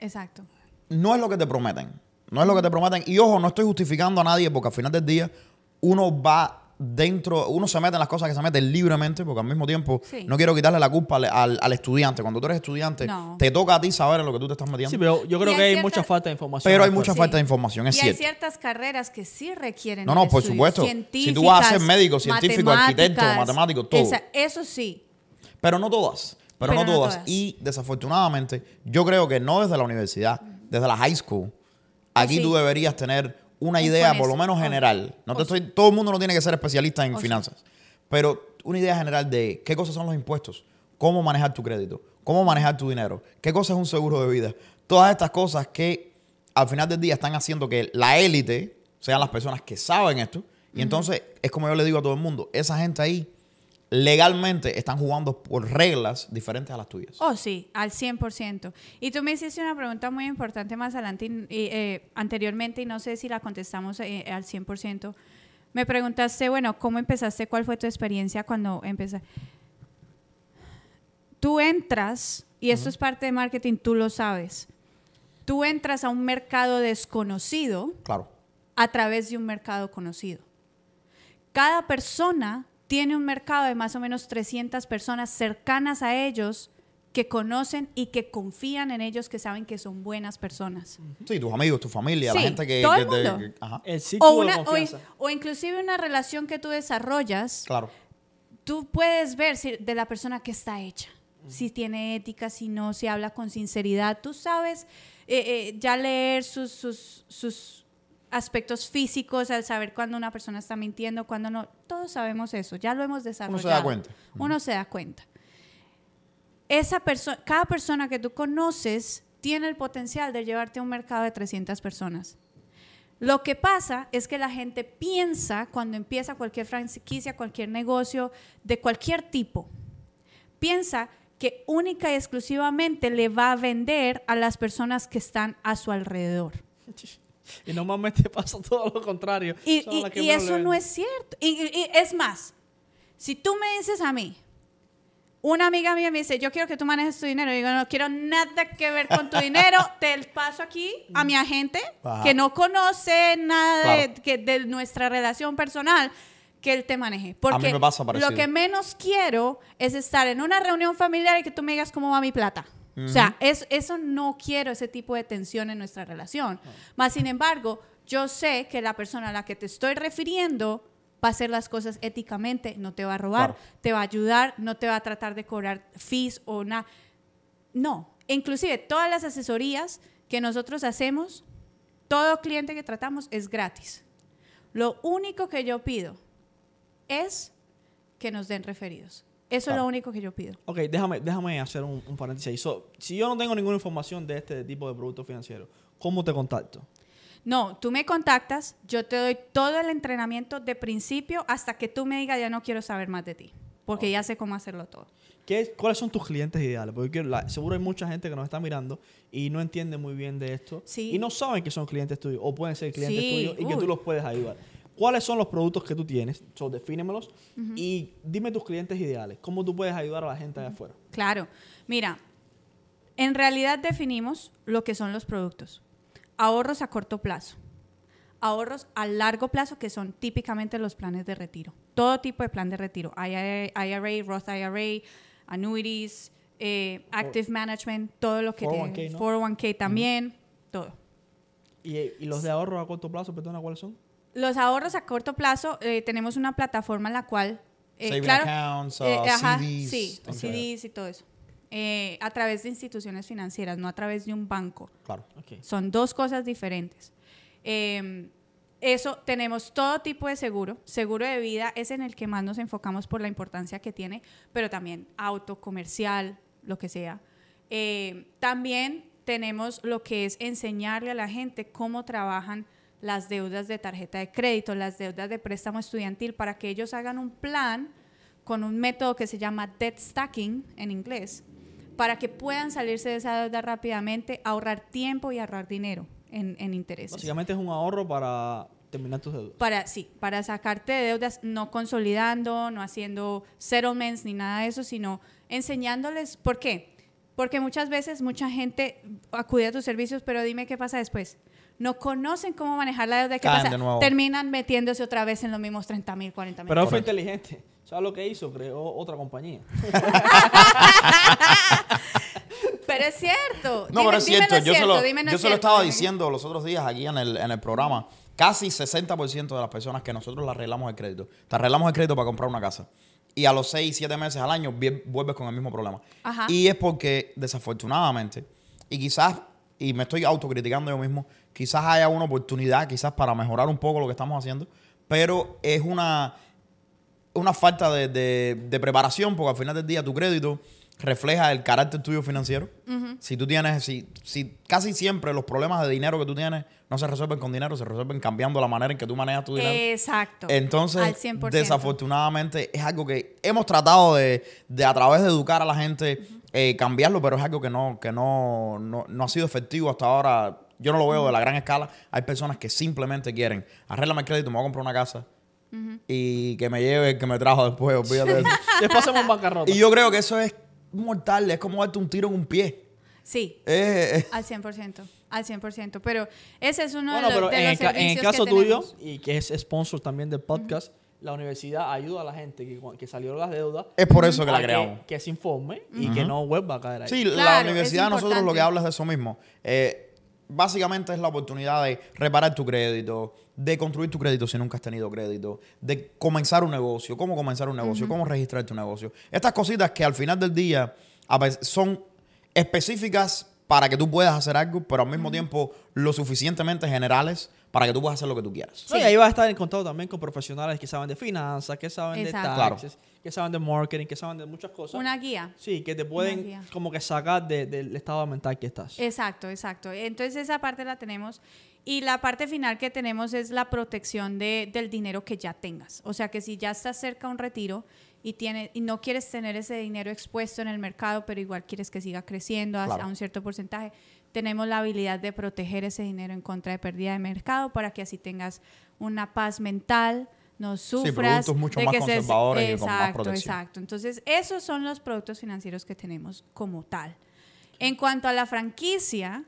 exacto. no es lo que te prometen. No es lo que te prometen. Y ojo, no estoy justificando a nadie porque al final del día uno va dentro, uno se mete en las cosas que se mete libremente porque al mismo tiempo Sí. no quiero quitarle la culpa al, al- al estudiante. Cuando tú eres estudiante, No. te toca a ti saber en lo que tú te estás metiendo. Sí, pero yo creo Y que hay hay cierta- mucha falta de información. pero hay mucha Sí. falta de información, es y hay cierto. ciertas carreras que sí requieren. No, no, por supuesto. Si tú vas a ser médico, científico, arquitecto, matemático, todo. esa- eso sí. Pero no todas. Pero, Pero no, no todas. todas. Y desafortunadamente, yo creo que no desde la universidad, desde la high school, aquí sí. tú deberías tener una Un idea, por lo menos general. No te estoy, todo el mundo no tiene que ser especialista en finanzas. Pero una idea general de qué cosas son los impuestos, cómo manejar tu crédito, cómo manejar tu dinero, qué cosa es un seguro de vida. Todas estas cosas que al final del día están haciendo que la élite sean las personas que saben esto. Y entonces es como yo le digo a todo el mundo, esa gente ahí legalmente están jugando por reglas diferentes a las tuyas. Oh, sí, al 100%. Y tú me hiciste una pregunta muy importante más adelante, y, eh, anteriormente, y no sé si la contestamos eh, al 100%. Me preguntaste, bueno, ¿cómo empezaste? ¿Cuál fue tu experiencia cuando empezaste? Tú entras, y esto es parte de marketing, tú lo sabes. Tú entras a un mercado desconocido Claro. a través de un mercado conocido. Cada persona tiene un mercado de más o menos 300 personas cercanas a ellos que conocen y que confían en ellos, que saben que son buenas personas. Sí, tus amigos, tu familia, la gente que... todo que el te- mundo. que- ajá, El ciclo O, de una, o, confianza. o inclusive una relación que tú desarrollas, claro. tú puedes ver si- de la persona que está hecha. Si tiene ética, si no, si habla con sinceridad. Tú sabes eh, eh, ya leer sus, sus, sus aspectos físicos, al saber cuando una persona está mintiendo, cuando no. Todos sabemos eso, ya lo hemos desarrollado. da cuenta. Uno se da cuenta. Esa persona, cada persona que tú conoces tiene el potencial de llevarte a un mercado de 300 personas. Lo que pasa es que la gente piensa cuando empieza cualquier franquicia, cualquier negocio de cualquier tipo, piensa que única y exclusivamente le va a vender a las personas que están a su alrededor. [laughs] [laughs] Y normalmente pasa todo lo contrario. Y, y- y eso no es cierto. Y, y- y es más, si tú me dices a mí, una amiga mía me dice, yo quiero que tú manejes tu dinero. Y digo, no quiero nada que ver con tu dinero. [laughs] Te paso aquí a mi agente Ajá. que no conoce nada de, Claro. que- de nuestra relación personal que él te maneje. Porque me pasa lo que menos quiero es estar en una reunión familiar y que tú me digas cómo va mi plata. O sea, es- eso no quiero, ese tipo de tensión en nuestra relación. Más sin embargo, yo sé que la persona a la que te estoy refiriendo va a hacer las cosas éticamente, no te va a robar, Claro. te va a ayudar, no te va a tratar de cobrar fees o nada. No, inclusive todas las asesorías que nosotros hacemos, todo cliente que tratamos es gratis. Lo único que yo pido es que nos den referidos. Eso es lo único que yo pido. Ok, déjame, déjame hacer un, un paréntesis ahí. So, si yo no tengo ninguna información de este tipo de productos financieros, ¿cómo te contacto? No, tú me contactas, yo te doy todo el entrenamiento de principio hasta que tú me digas ya no quiero saber más de ti, porque ya sé cómo hacerlo todo. ¿Qué, ¿Cuáles son tus clientes ideales? Porque quiero- la- seguro hay mucha gente que nos está mirando y no entiende muy bien de esto. Sí. Y no saben que son clientes tuyos o pueden ser clientes Sí, tuyos y que tú los puedes ayudar. ¿Cuáles son los productos que tú tienes? So, defínemelos y dime tus clientes ideales. ¿Cómo tú puedes ayudar a la gente allá afuera? Claro, mira, en realidad definimos lo que son los productos. Ahorros a corto plazo, ahorros a largo plazo, que son típicamente los planes de retiro. Todo tipo de plan de retiro, IRA, IRA Roth IRA, annuities, eh, active management, todo lo que 401k, tiene. ¿no? 401k también, todo. ¿Y, y los de ahorro a corto plazo, perdona, cuáles son? Los ahorros a corto plazo, eh, tenemos una plataforma en la cual... eh, claro, accounts, uh, eh, ajá, CDs. Sí, Ok. CDs y todo eso. Eh, a través de instituciones financieras, no a través de un banco. Claro. Son dos cosas diferentes. Eh, eso, tenemos todo tipo de seguro. Seguro de vida es en el que más nos enfocamos por la importancia que tiene, pero también auto, comercial, lo que sea. Eh, también tenemos lo que es enseñarle a la gente cómo trabajan las deudas de tarjeta de crédito, las deudas de préstamo estudiantil, para que ellos hagan un plan con un método que se llama debt stacking en inglés, para que puedan salirse de esa deuda rápidamente, ahorrar tiempo y ahorrar dinero en, en intereses. Básicamente es un ahorro para terminar tus deudas. Para, sí, para sacarte de deudas, no consolidando, no haciendo settlements ni nada de eso, sino enseñándoles, ¿por qué? Porque muchas veces mucha gente acude a tus servicios, pero dime qué pasa después. No conocen cómo manejar la deuda. ¿Qué Caen pasa? de nuevo. Terminan metiéndose otra vez en los mismos 30 mil, 40 mil. Pero fue inteligente. ¿Sabes lo que hizo? Creó otra compañía. [laughs] Pero es cierto. No, Dime- pero es cierto. Yo se lo, yo se lo cierto, estaba dime. diciendo los otros días aquí en el, en el programa. Casi 60% de las personas que nosotros le arreglamos el crédito, te arreglamos el crédito para comprar una casa. Y a los 6, 7 meses al año vuelves con el mismo problema. Ajá. Y es porque, desafortunadamente, y quizás, y me estoy autocriticando yo mismo, quizás haya una oportunidad, quizás para mejorar un poco lo que estamos haciendo, pero es una, una falta de, de- de preparación, porque al final del día tu crédito refleja el carácter tuyo financiero. Si tú tienes, si, si casi siempre los problemas de dinero que tú tienes no se resuelven con dinero, se resuelven cambiando la manera en que tú manejas tu dinero. Exacto. Entonces, Al 100%. desafortunadamente, es algo que hemos tratado de, de a través de educar a la gente, eh, cambiarlo, pero es algo que no, que no, no, no ha sido efectivo hasta ahora. Yo no lo veo de la gran escala. Hay personas que simplemente quieren, arréglame el crédito, me voy a comprar una casa y que me lleve el que me trajo después, olvídate de eso. [laughs] Después hacemos bancarrota. y yo creo que eso es mortal, es como darte un tiro en un pie. Sí, Eh, eh, al 100%. Al 100%. Pero ese es uno Bueno, de los, pero de en los el, ca- en el caso que tuyo, y que es sponsor también del podcast, la universidad ayuda a la gente que, salió de las deudas es por eso que la creamos. que, se informe y que no vuelva a caer ahí. Sí, la universidad nosotros lo que habla es de eso mismo. Eh, básicamente es la oportunidad de reparar tu crédito, de construir tu crédito si nunca has tenido crédito, de comenzar un negocio, cómo comenzar un negocio, cómo registrar tu negocio. Estas cositas que al final del día a veces son específicas para que tú puedas hacer algo, pero al mismo tiempo lo suficientemente generales para que tú puedas hacer lo que tú quieras. Y ahí vas a estar en contacto también con profesionales que saben de finanzas, que saben Exacto. de Claro. taxes, que saben de marketing, que saben de muchas cosas. Una guía. Sí, que te pueden como que sacar de- del estado mental que estás. Exacto, exacto. Entonces esa parte la tenemos. Y la parte final que tenemos es la protección de- del dinero que ya tengas. O sea que si ya estás cerca a un retiro y, tiene, y no quieres tener ese dinero expuesto en el mercado, pero igual quieres que siga creciendo a, Claro. a un cierto porcentaje, tenemos la habilidad de proteger ese dinero en contra de pérdida de mercado para que así tengas una paz mental, no sufras. productos mucho de más que se- conservadores y con más Exacto, protección. exacto. Entonces, esos son los productos financieros que tenemos como tal. En cuanto a la franquicia,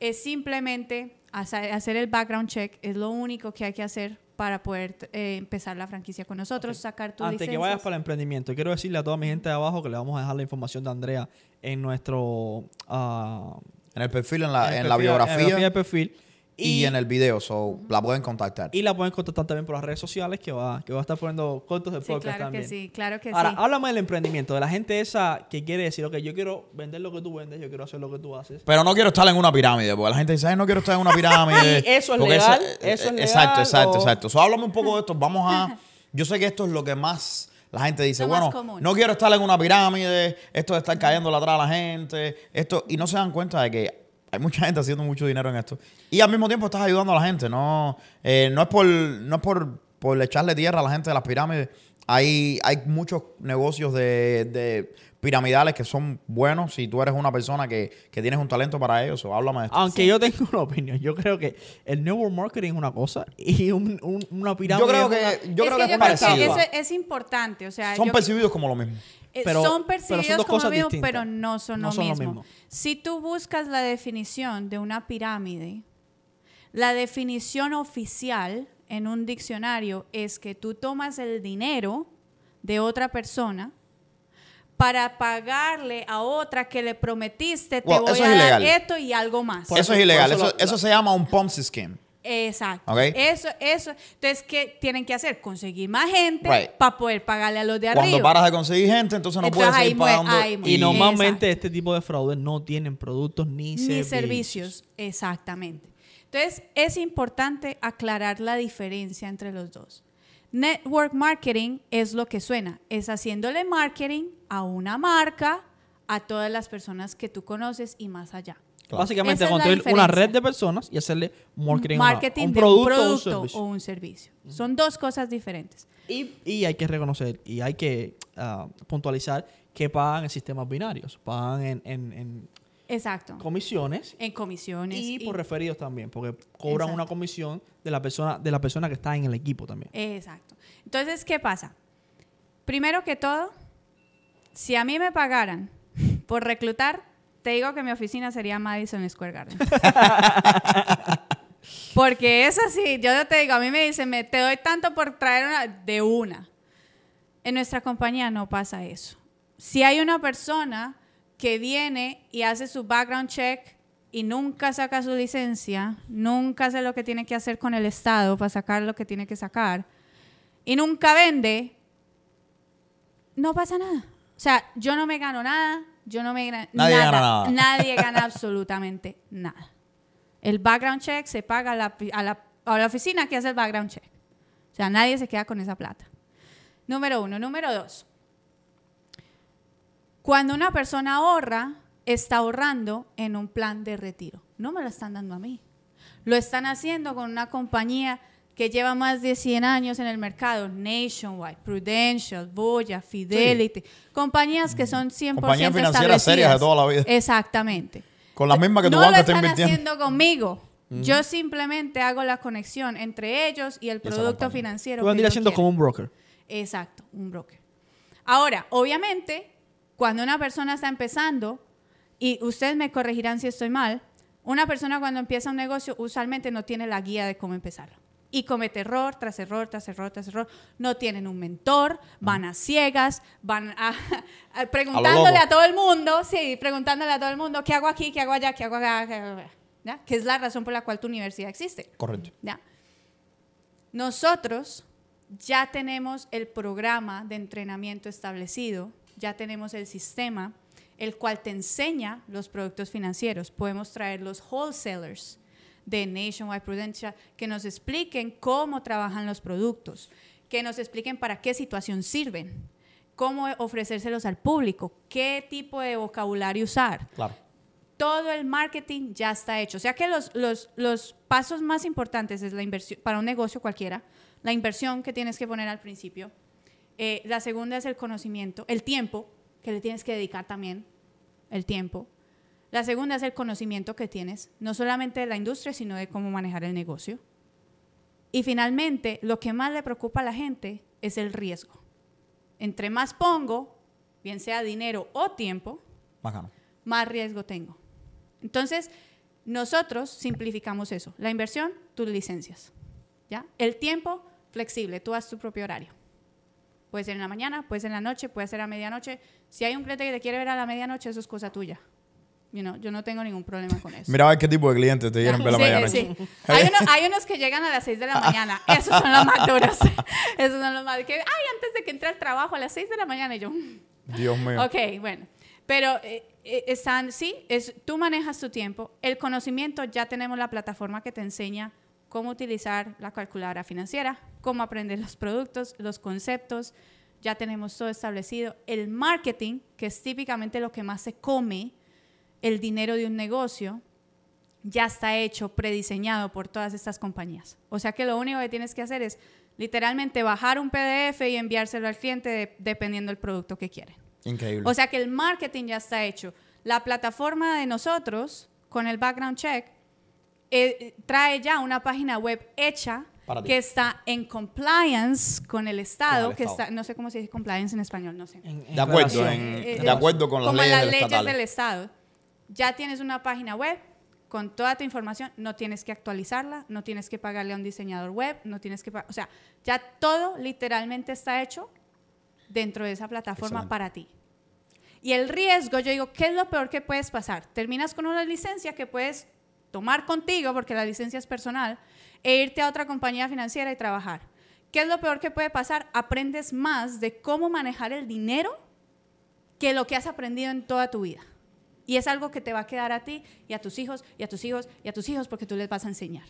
es simplemente hacer el background check, es lo único que hay que hacer para poder eh, empezar la franquicia con nosotros, sacar tu Antes que licencias. vayas para el emprendimiento, quiero decirle a toda mi gente de abajo que le vamos a dejar la información de Andrea en nuestro... ah, En el perfil, en la, en la perfil- biografía del perfil. Y, en el video, so, la pueden contactar. Y la pueden contactar también por las redes sociales que va, que va a estar poniendo cortos de Sí, podcast claro también. que sí, claro que Ahora, sí. háblame del emprendimiento, de la gente esa que quiere decir, ok, yo quiero vender lo que tú vendes, yo quiero hacer lo que tú haces. Pero no quiero estar en una pirámide, porque la gente dice, "Ay, no quiero estar en una [laughs] pirámide. ¿Y eso es legal? eh, ¿Eso es eh, legal Exacto, exacto, o- exacto. So, háblame un poco de esto. Vamos a. [laughs] Yo sé que esto es lo que más la gente dice, bueno, común. no quiero estar en una pirámide, esto de estar cayendo atrás a la gente, esto, y no se dan cuenta de que hay mucha gente haciendo mucho dinero en esto. Y al mismo tiempo estás ayudando a la gente, no, eh, no es por, no es por, por echarle tierra a la gente de las pirámides. Hay, hay muchos negocios de, de piramidales que son buenos si tú eres una persona que, que tienes un talento para ellos. O háblame de esto. Aunque yo tengo una opinión, yo creo que el network marketing es una cosa y un- un- una pirámide Yo creo es que, yo es creo que que es parecido. que eso es importante, o sea, Son yo- percibidos como lo mismo. Eh, Pero- son pero son percibidos dos como cosas lo mismo, distintas. pero no son, No lo, son lo mismo. mismo. Si tú buscas la definición de una pirámide, la definición oficial en un diccionario es que tú tomas el dinero de otra persona para pagarle a otra que le prometiste, te Well, voy eso a es dar ilegal. esto y algo más. Por eso eso- es ilegal. eso Eso, la- eso se llama un Ponzi scheme. Exacto. Ok. Eso, eso. Entonces, ¿qué tienen que hacer? Conseguir más gente Right. para poder pagarle a los de Cuando arriba. paras de conseguir gente, entonces no Entonces, puedes seguir pagando. ahí Y normalmente Exacto. este tipo de fraudes no tienen productos ni, ni servicios. Exactamente. Entonces, es importante aclarar la diferencia entre los dos. Network marketing es lo que suena, es haciéndole marketing a una marca, a todas las personas que tú conoces y más allá. Básicamente construir una red de personas y hacerle marketing, a una- a marketing un de producto, un o un producto servicio. o un servicio. Son dos cosas diferentes. Y, y hay que reconocer y hay que ah, puntualizar que pagan en sistemas binarios, pagan en, en- en Exacto. comisiones En comisiones. y y- por referidos también, porque cobran Exacto. una comisión de la persona de la persona que está en el equipo también. Exacto. Entonces, ¿qué pasa? Primero que todo, si a mí me pagaran por reclutar, te digo que mi oficina sería Madison Square Garden. [laughs] Porque es así, yo te digo, a mí me dicen, me, te doy tanto por traer una de una. En nuestra compañía no pasa eso. Si hay una persona que viene y hace su background check y nunca saca su licencia, nunca hace lo que tiene que hacer con el Estado para sacar lo que tiene que sacar, y nunca vende, no pasa nada. O sea, yo no me gano nada, yo no me gano Nadie nada, gana nada. [laughs] Nadie gana absolutamente nada. El background check se paga a la, a la- a la oficina que hace el background check. O sea, nadie se queda con esa plata. Número uno. Número dos. Cuando una persona ahorra, está ahorrando en un plan de retiro. No me lo están dando a mí. Lo están haciendo con una compañía que lleva más de 100 años en el mercado, Nationwide, Prudential, Voya, Fidelity, compañías que son 100% Compañías financieras establecidas. serias de toda la vida. Exactamente. Con la misma que tu no banco lo está están invirtiendo. haciendo conmigo. Yo simplemente hago la conexión entre ellos y el producto financiero. Vendrías que yo siendo quiero. como un broker. Exacto, un broker. Ahora, obviamente, cuando una persona está empezando, y ustedes me corregirán si estoy mal, una persona cuando empieza un negocio usualmente no tiene la guía de cómo empezarlo. Y comete error tras error, tras error, tras error. No tienen un mentor, van a ciegas, van a, [laughs] a- preguntándole a todo el mundo, sí, preguntándole a todo el mundo, ¿qué hago aquí? ¿Qué hago allá? ¿Qué hago acá? ¿Qué hago acá?", ¿Ya? Que es la razón por la cual tu universidad existe. Correcto. ¿ya? Nosotros ya tenemos el programa de entrenamiento establecido, ya tenemos el sistema, el cual te enseña los productos financieros. Podemos traer los wholesalers de Nationwide Prudential que nos expliquen cómo trabajan los productos, que nos expliquen para qué situación sirven, cómo ofrecérselos al público, qué tipo de vocabulario usar Claro. todo el marketing ya está hecho. O sea que los, los, los pasos más importantes es la inversión, para un negocio cualquiera, la inversión que tienes que poner al principio. Eh, la segunda es el conocimiento, el tiempo que le tienes que dedicar también, el tiempo. La segunda es el conocimiento que tienes, no solamente de la industria, sino de cómo manejar el negocio. Y finalmente, lo que más le preocupa a la gente es el riesgo. Entre más pongo, bien sea dinero o tiempo, Bacano. más riesgo tengo. Entonces, nosotros simplificamos eso. La inversión, tus licencias. ¿ya? El tiempo, flexible. Tú haz tu propio horario. Puede ser en la mañana, puede ser en la noche, puede ser a medianoche. Si hay un cliente que te quiere ver a la medianoche, eso es cosa tuya. You know, yo no tengo ningún problema con eso. Mira a ver qué tipo de clientes te quieren ver [laughs] la Sí, medianoche. sí. [laughs] Hay, uno- hay unos que llegan a las 6 de la mañana. Esos son los más [laughs] duros. Esos son los más... Que, ay, antes de que entre al trabajo a las 6 de la mañana. Y yo... Dios mío. Ok, bueno. Pero eh, eh, están, sí, es, tú manejas tu tiempo. El conocimiento, ya tenemos la plataforma que te enseña cómo utilizar la calculadora financiera, cómo aprender los productos, los conceptos. Ya tenemos todo establecido. El marketing, que es típicamente lo que más se come, el dinero de un negocio, ya está hecho, prediseñado por todas estas compañías. O sea que lo único que tienes que hacer es literalmente bajar un PDF y enviárselo al cliente de- dependiendo del producto que quiere. Increíble. O sea que el marketing ya está hecho. La plataforma de nosotros, con el background check, eh, trae ya una página web hecha Para ti. que está en compliance con el Estado, Con el que Estado. está, no sé cómo se dice compliance en español, no sé. En- en de acuerdo, en- Eh, de acuerdo con las como leyes, las del leyes estatales. del Estado. Ya tienes una página web con toda tu información, no tienes que actualizarla, no tienes que pagarle a un diseñador web, no tienes que, o sea, ya todo literalmente está hecho dentro de esa plataforma Excelente. para ti. Y el riesgo, yo digo, ¿qué es lo peor que puedes pasar? Terminas con una licencia que puedes tomar contigo, porque la licencia es personal, e irte a otra compañía financiera y trabajar. ¿Qué es lo peor que puede pasar? Aprendes más de cómo manejar el dinero que lo que has aprendido en toda tu vida. Y es algo que te va a quedar a ti y a tus hijos y a tus hijos y a tus hijos porque tú les vas a enseñar.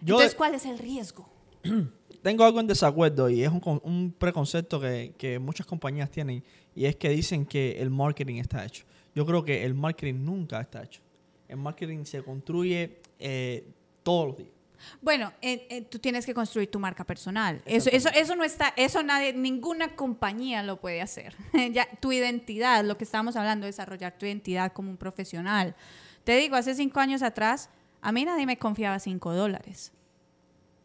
Yo Entonces, ¿cuál es el riesgo? [clears throat] tengo algo en desacuerdo y es un, un preconcepto que, que muchas compañías tienen y es que dicen que el marketing está hecho. Yo creo que el marketing nunca está hecho. El marketing se construye eh, todos los días. Bueno, eh, eh, tú tienes que construir tu marca personal. Eso, eso, eso no está, eso nadie, ninguna compañía lo puede hacer. [laughs] ya, tu identidad, lo que estábamos hablando, desarrollar tu identidad como un profesional. Te digo, hace cinco años atrás, a mí nadie me confiaba cinco dólares.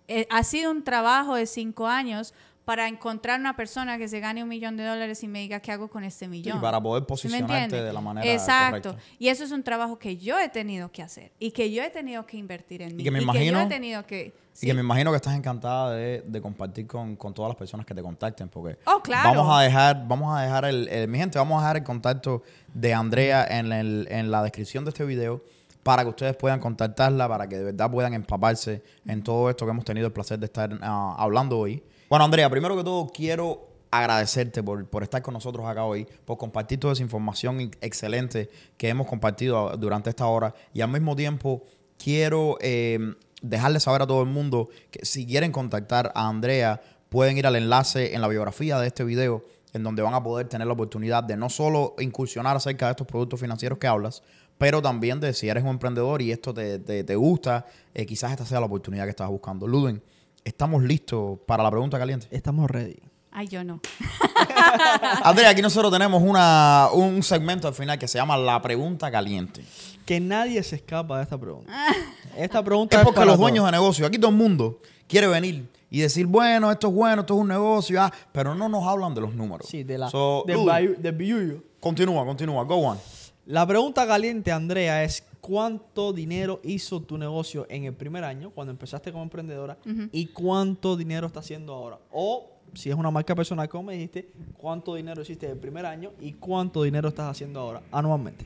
Eh, ha sido un trabajo de cinco años para encontrar una persona que se gane un millón de dólares y me diga qué hago con este millón. Y para poder ¿Sí me posicionarte de la manera Exacto. correcta. Y eso es un trabajo que yo he tenido que hacer y que yo he tenido que invertir en mí. que me yo imagino- he tenido que... Y que me imagino que estás encantada de, de compartir con, con todas las personas que te contacten, porque Oh, claro. vamos a dejar, vamos a dejar el, el- mi gente, vamos a dejar el contacto de Andrea en, el- en la descripción de este video para que ustedes puedan contactarla, para que de verdad puedan empaparse en todo esto que hemos tenido el placer de estar ah, hablando hoy. Bueno, Andrea, primero que todo quiero agradecerte por, por estar con nosotros acá hoy, por compartir toda esa información in- excelente que hemos compartido ah, durante esta hora y al mismo tiempo quiero eh, dejarle saber a todo el mundo que si quieren contactar a Andrea, pueden ir al enlace en la biografía de este video, en donde van a poder tener la oportunidad de no solo incursionar acerca de estos productos financieros que hablas, pero también de si eres un emprendedor y esto te, te- te gusta, eh, quizás esta sea la oportunidad que estás buscando. Ludwig, ¿estamos listos para la pregunta caliente? Estamos ready. Ay, yo no. [laughs] Andrea, aquí nosotros tenemos una, un segmento al final que se llama La Pregunta Caliente. Que nadie se escapa de esta pregunta. [laughs] Esta pregunta Es es porque para los todos. dueños de negocio, aquí todo el mundo quiere venir y decir, bueno, esto es bueno, esto es un negocio, ah, pero no nos hablan de los números. Sí, de la, So, del, bayu- continúa, continúa, go on. La pregunta caliente, Andrea, es ¿cuánto dinero hizo tu negocio en el primer año, cuando empezaste como emprendedora, y cuánto dinero está haciendo ahora? O, si es una marca personal, como me dijiste, ¿cuánto dinero hiciste el primer año y cuánto dinero estás haciendo ahora, anualmente?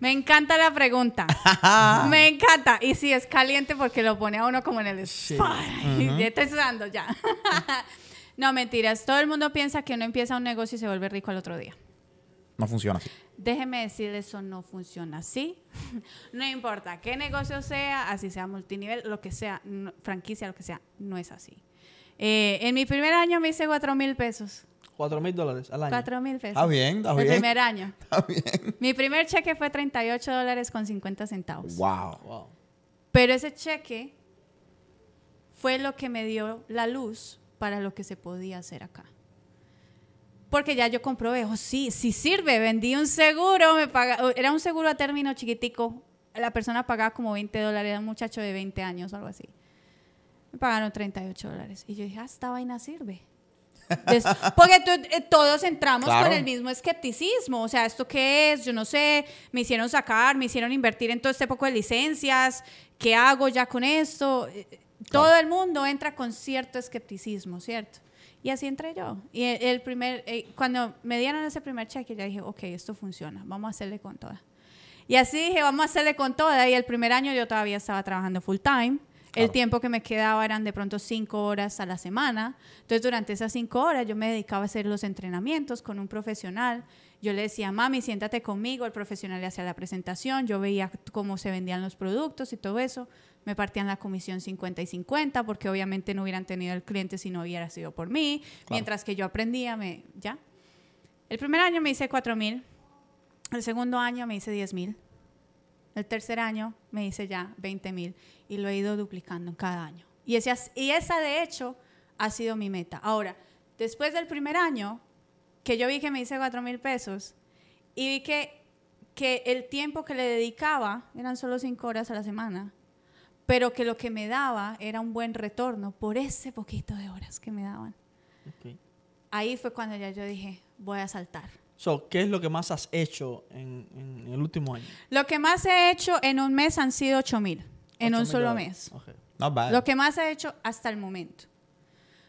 Me encanta la pregunta. [laughs] Me encanta. Y sí, es caliente porque lo pone a uno como en el spot. [laughs] Ya estoy sudando ya. [laughs] no, mentiras. Todo el mundo piensa que uno empieza un negocio y se vuelve rico al otro día. No funciona así. Déjeme decirle, eso no funciona así. [laughs] no importa qué negocio sea, así sea multinivel, lo que sea, no- franquicia, lo que sea, no es así. Eh, en mi primer año me hice cuatro mil pesos. Cuatro mil dólares al año. Cuatro mil pesos. Está bien, está El bien. primer año. [laughs] Está bien. Mi primer cheque fue 38 dólares con 50 centavos. Wow. Wow. Pero ese cheque fue lo que me dio la luz para lo que se podía hacer acá. Porque ya yo comprobé, oh sí, sí sirve, vendí un seguro, me paga, era un seguro a término chiquitico, la persona pagaba como 20 dólares, era un muchacho de 20 años o algo así. Me pagaron 38 dólares. Y yo dije, ah, esta vaina sirve. [laughs] Porque eh, todos entramos Claro. con el mismo escepticismo. O sea, ¿esto qué es? Yo no sé. Me hicieron sacar, me hicieron invertir en todo este poco de licencias. ¿Qué hago ya con esto? Eh, eh, Todo el mundo entra con cierto escepticismo, ¿cierto? Y así entré yo. Y el, el primer, eh, cuando me dieron ese primer cheque, ya dije, ok, esto funciona. Vamos a hacerle con toda. Y así dije, vamos a hacerle con toda. Y el primer año yo todavía estaba trabajando full time. El Claro. tiempo que me quedaba eran de pronto cinco horas a la semana. Entonces, durante esas cinco horas yo me dedicaba a hacer los entrenamientos con un profesional. Yo le decía, mami, siéntate conmigo. El profesional le hacía la presentación. Yo veía cómo se vendían los productos y todo eso. Me partían la comisión 50 y 50 porque obviamente no hubieran tenido el cliente si no hubiera sido por mí. Mientras que yo aprendía, me, ya. El primer año me hice 4 mil. El segundo año me hice 10 mil. El tercer año me hice ya 20 mil y lo he ido duplicando cada año. Y, ese, y esa, de hecho, ha sido mi meta. Ahora, después del primer año, que yo vi que me hice 4 mil pesos y vi que, que el tiempo que le dedicaba eran solo 5 horas a la semana, pero que lo que me daba era un buen retorno por ese poquito de horas que me daban. Ok. Ahí fue cuando ya yo dije, voy a saltar. So, ¿Qué es lo que más has hecho en, en el último año? Lo que más he hecho en un mes han sido 8 mil, en un 8,000 solo mes. Ok. Not bad. Lo que más he hecho hasta el momento.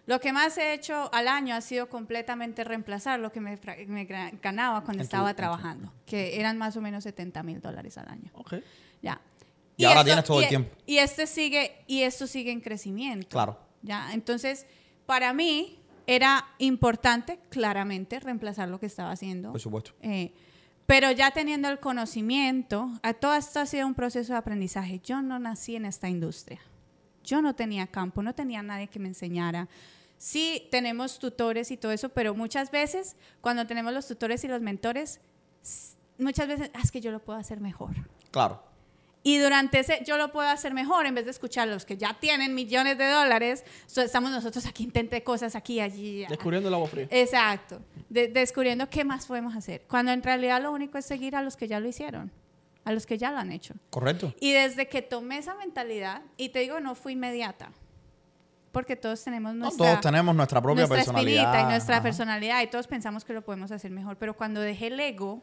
Lo que más he hecho al año ha sido completamente reemplazar lo que me, me ganaba cuando En estaba trabajando, que eran más o menos 70 mil dólares al año. Ok. Ya. Y ahora tienes todo el y- tiempo. Y este sigue, y esto sigue en crecimiento. Claro. Ya. Entonces, para mí era importante, claramente, reemplazar lo que estaba haciendo. Por supuesto. Eh, pero ya teniendo el conocimiento, a todo esto ha sido un proceso de aprendizaje. Yo no nací en esta industria. Yo no tenía campo, no tenía nadie que me enseñara. Sí, tenemos tutores y todo eso, pero muchas veces cuando tenemos los tutores y los mentores, muchas veces "Ah, es que yo lo puedo hacer mejor. Claro. Y durante ese yo lo puedo hacer mejor en vez de escuchar a los que ya tienen millones de dólares. so- estamos nosotros aquí, intenté cosas aquí, allí. allá. Descubriendo el agua fría. Exacto. De- descubriendo qué más podemos hacer. Cuando en realidad lo único es seguir a los que ya lo hicieron, a los que ya lo han hecho. Correcto. Y desde que tomé esa mentalidad, y te digo, no fue inmediata, porque todos tenemos No, nuestra, todos tenemos nuestra propia nuestra personalidad. y nuestra Ajá. personalidad, y todos pensamos que lo podemos hacer mejor. Pero cuando dejé el ego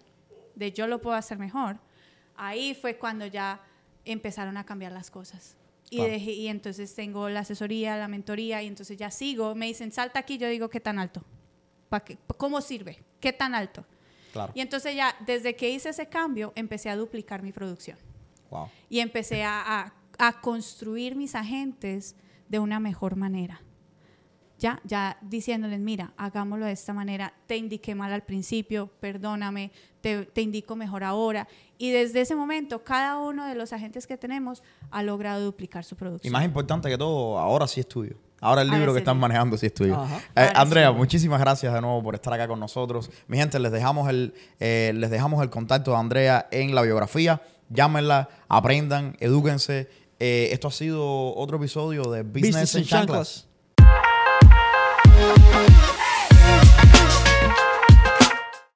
de yo lo puedo hacer mejor, ahí fue cuando ya empezaron a cambiar las cosas. Y, dejé- y entonces tengo la asesoría, la mentoría, y entonces ya sigo. Me dicen, salta aquí, yo digo, ¿qué tan alto? ¿Pa qué- ¿Cómo sirve? ¿Qué tan alto? Claro. Y entonces ya, desde que hice ese cambio, empecé a duplicar mi producción Wow. y empecé a, a- a construir mis agentes de una mejor manera. Ya, ya diciéndoles, mira, hagámoslo de esta manera, te indiqué mal al principio, perdóname, te, te indico mejor ahora. Y desde ese momento, cada uno de los agentes que tenemos ha logrado duplicar su Y producción. más importante que todo, ahora sí es tuyo. Ahora el libro que es están manejando sí es tuyo. Eh, sí. Andrea, muchísimas gracias de nuevo por estar acá con nosotros. Mi gente, les dejamos el, eh, les dejamos el contacto de Andrea en la biografía. Llámenla, aprendan, edúquense. Eh, esto ha sido otro episodio de Business, Business Chanclas. chanclas. Thank you.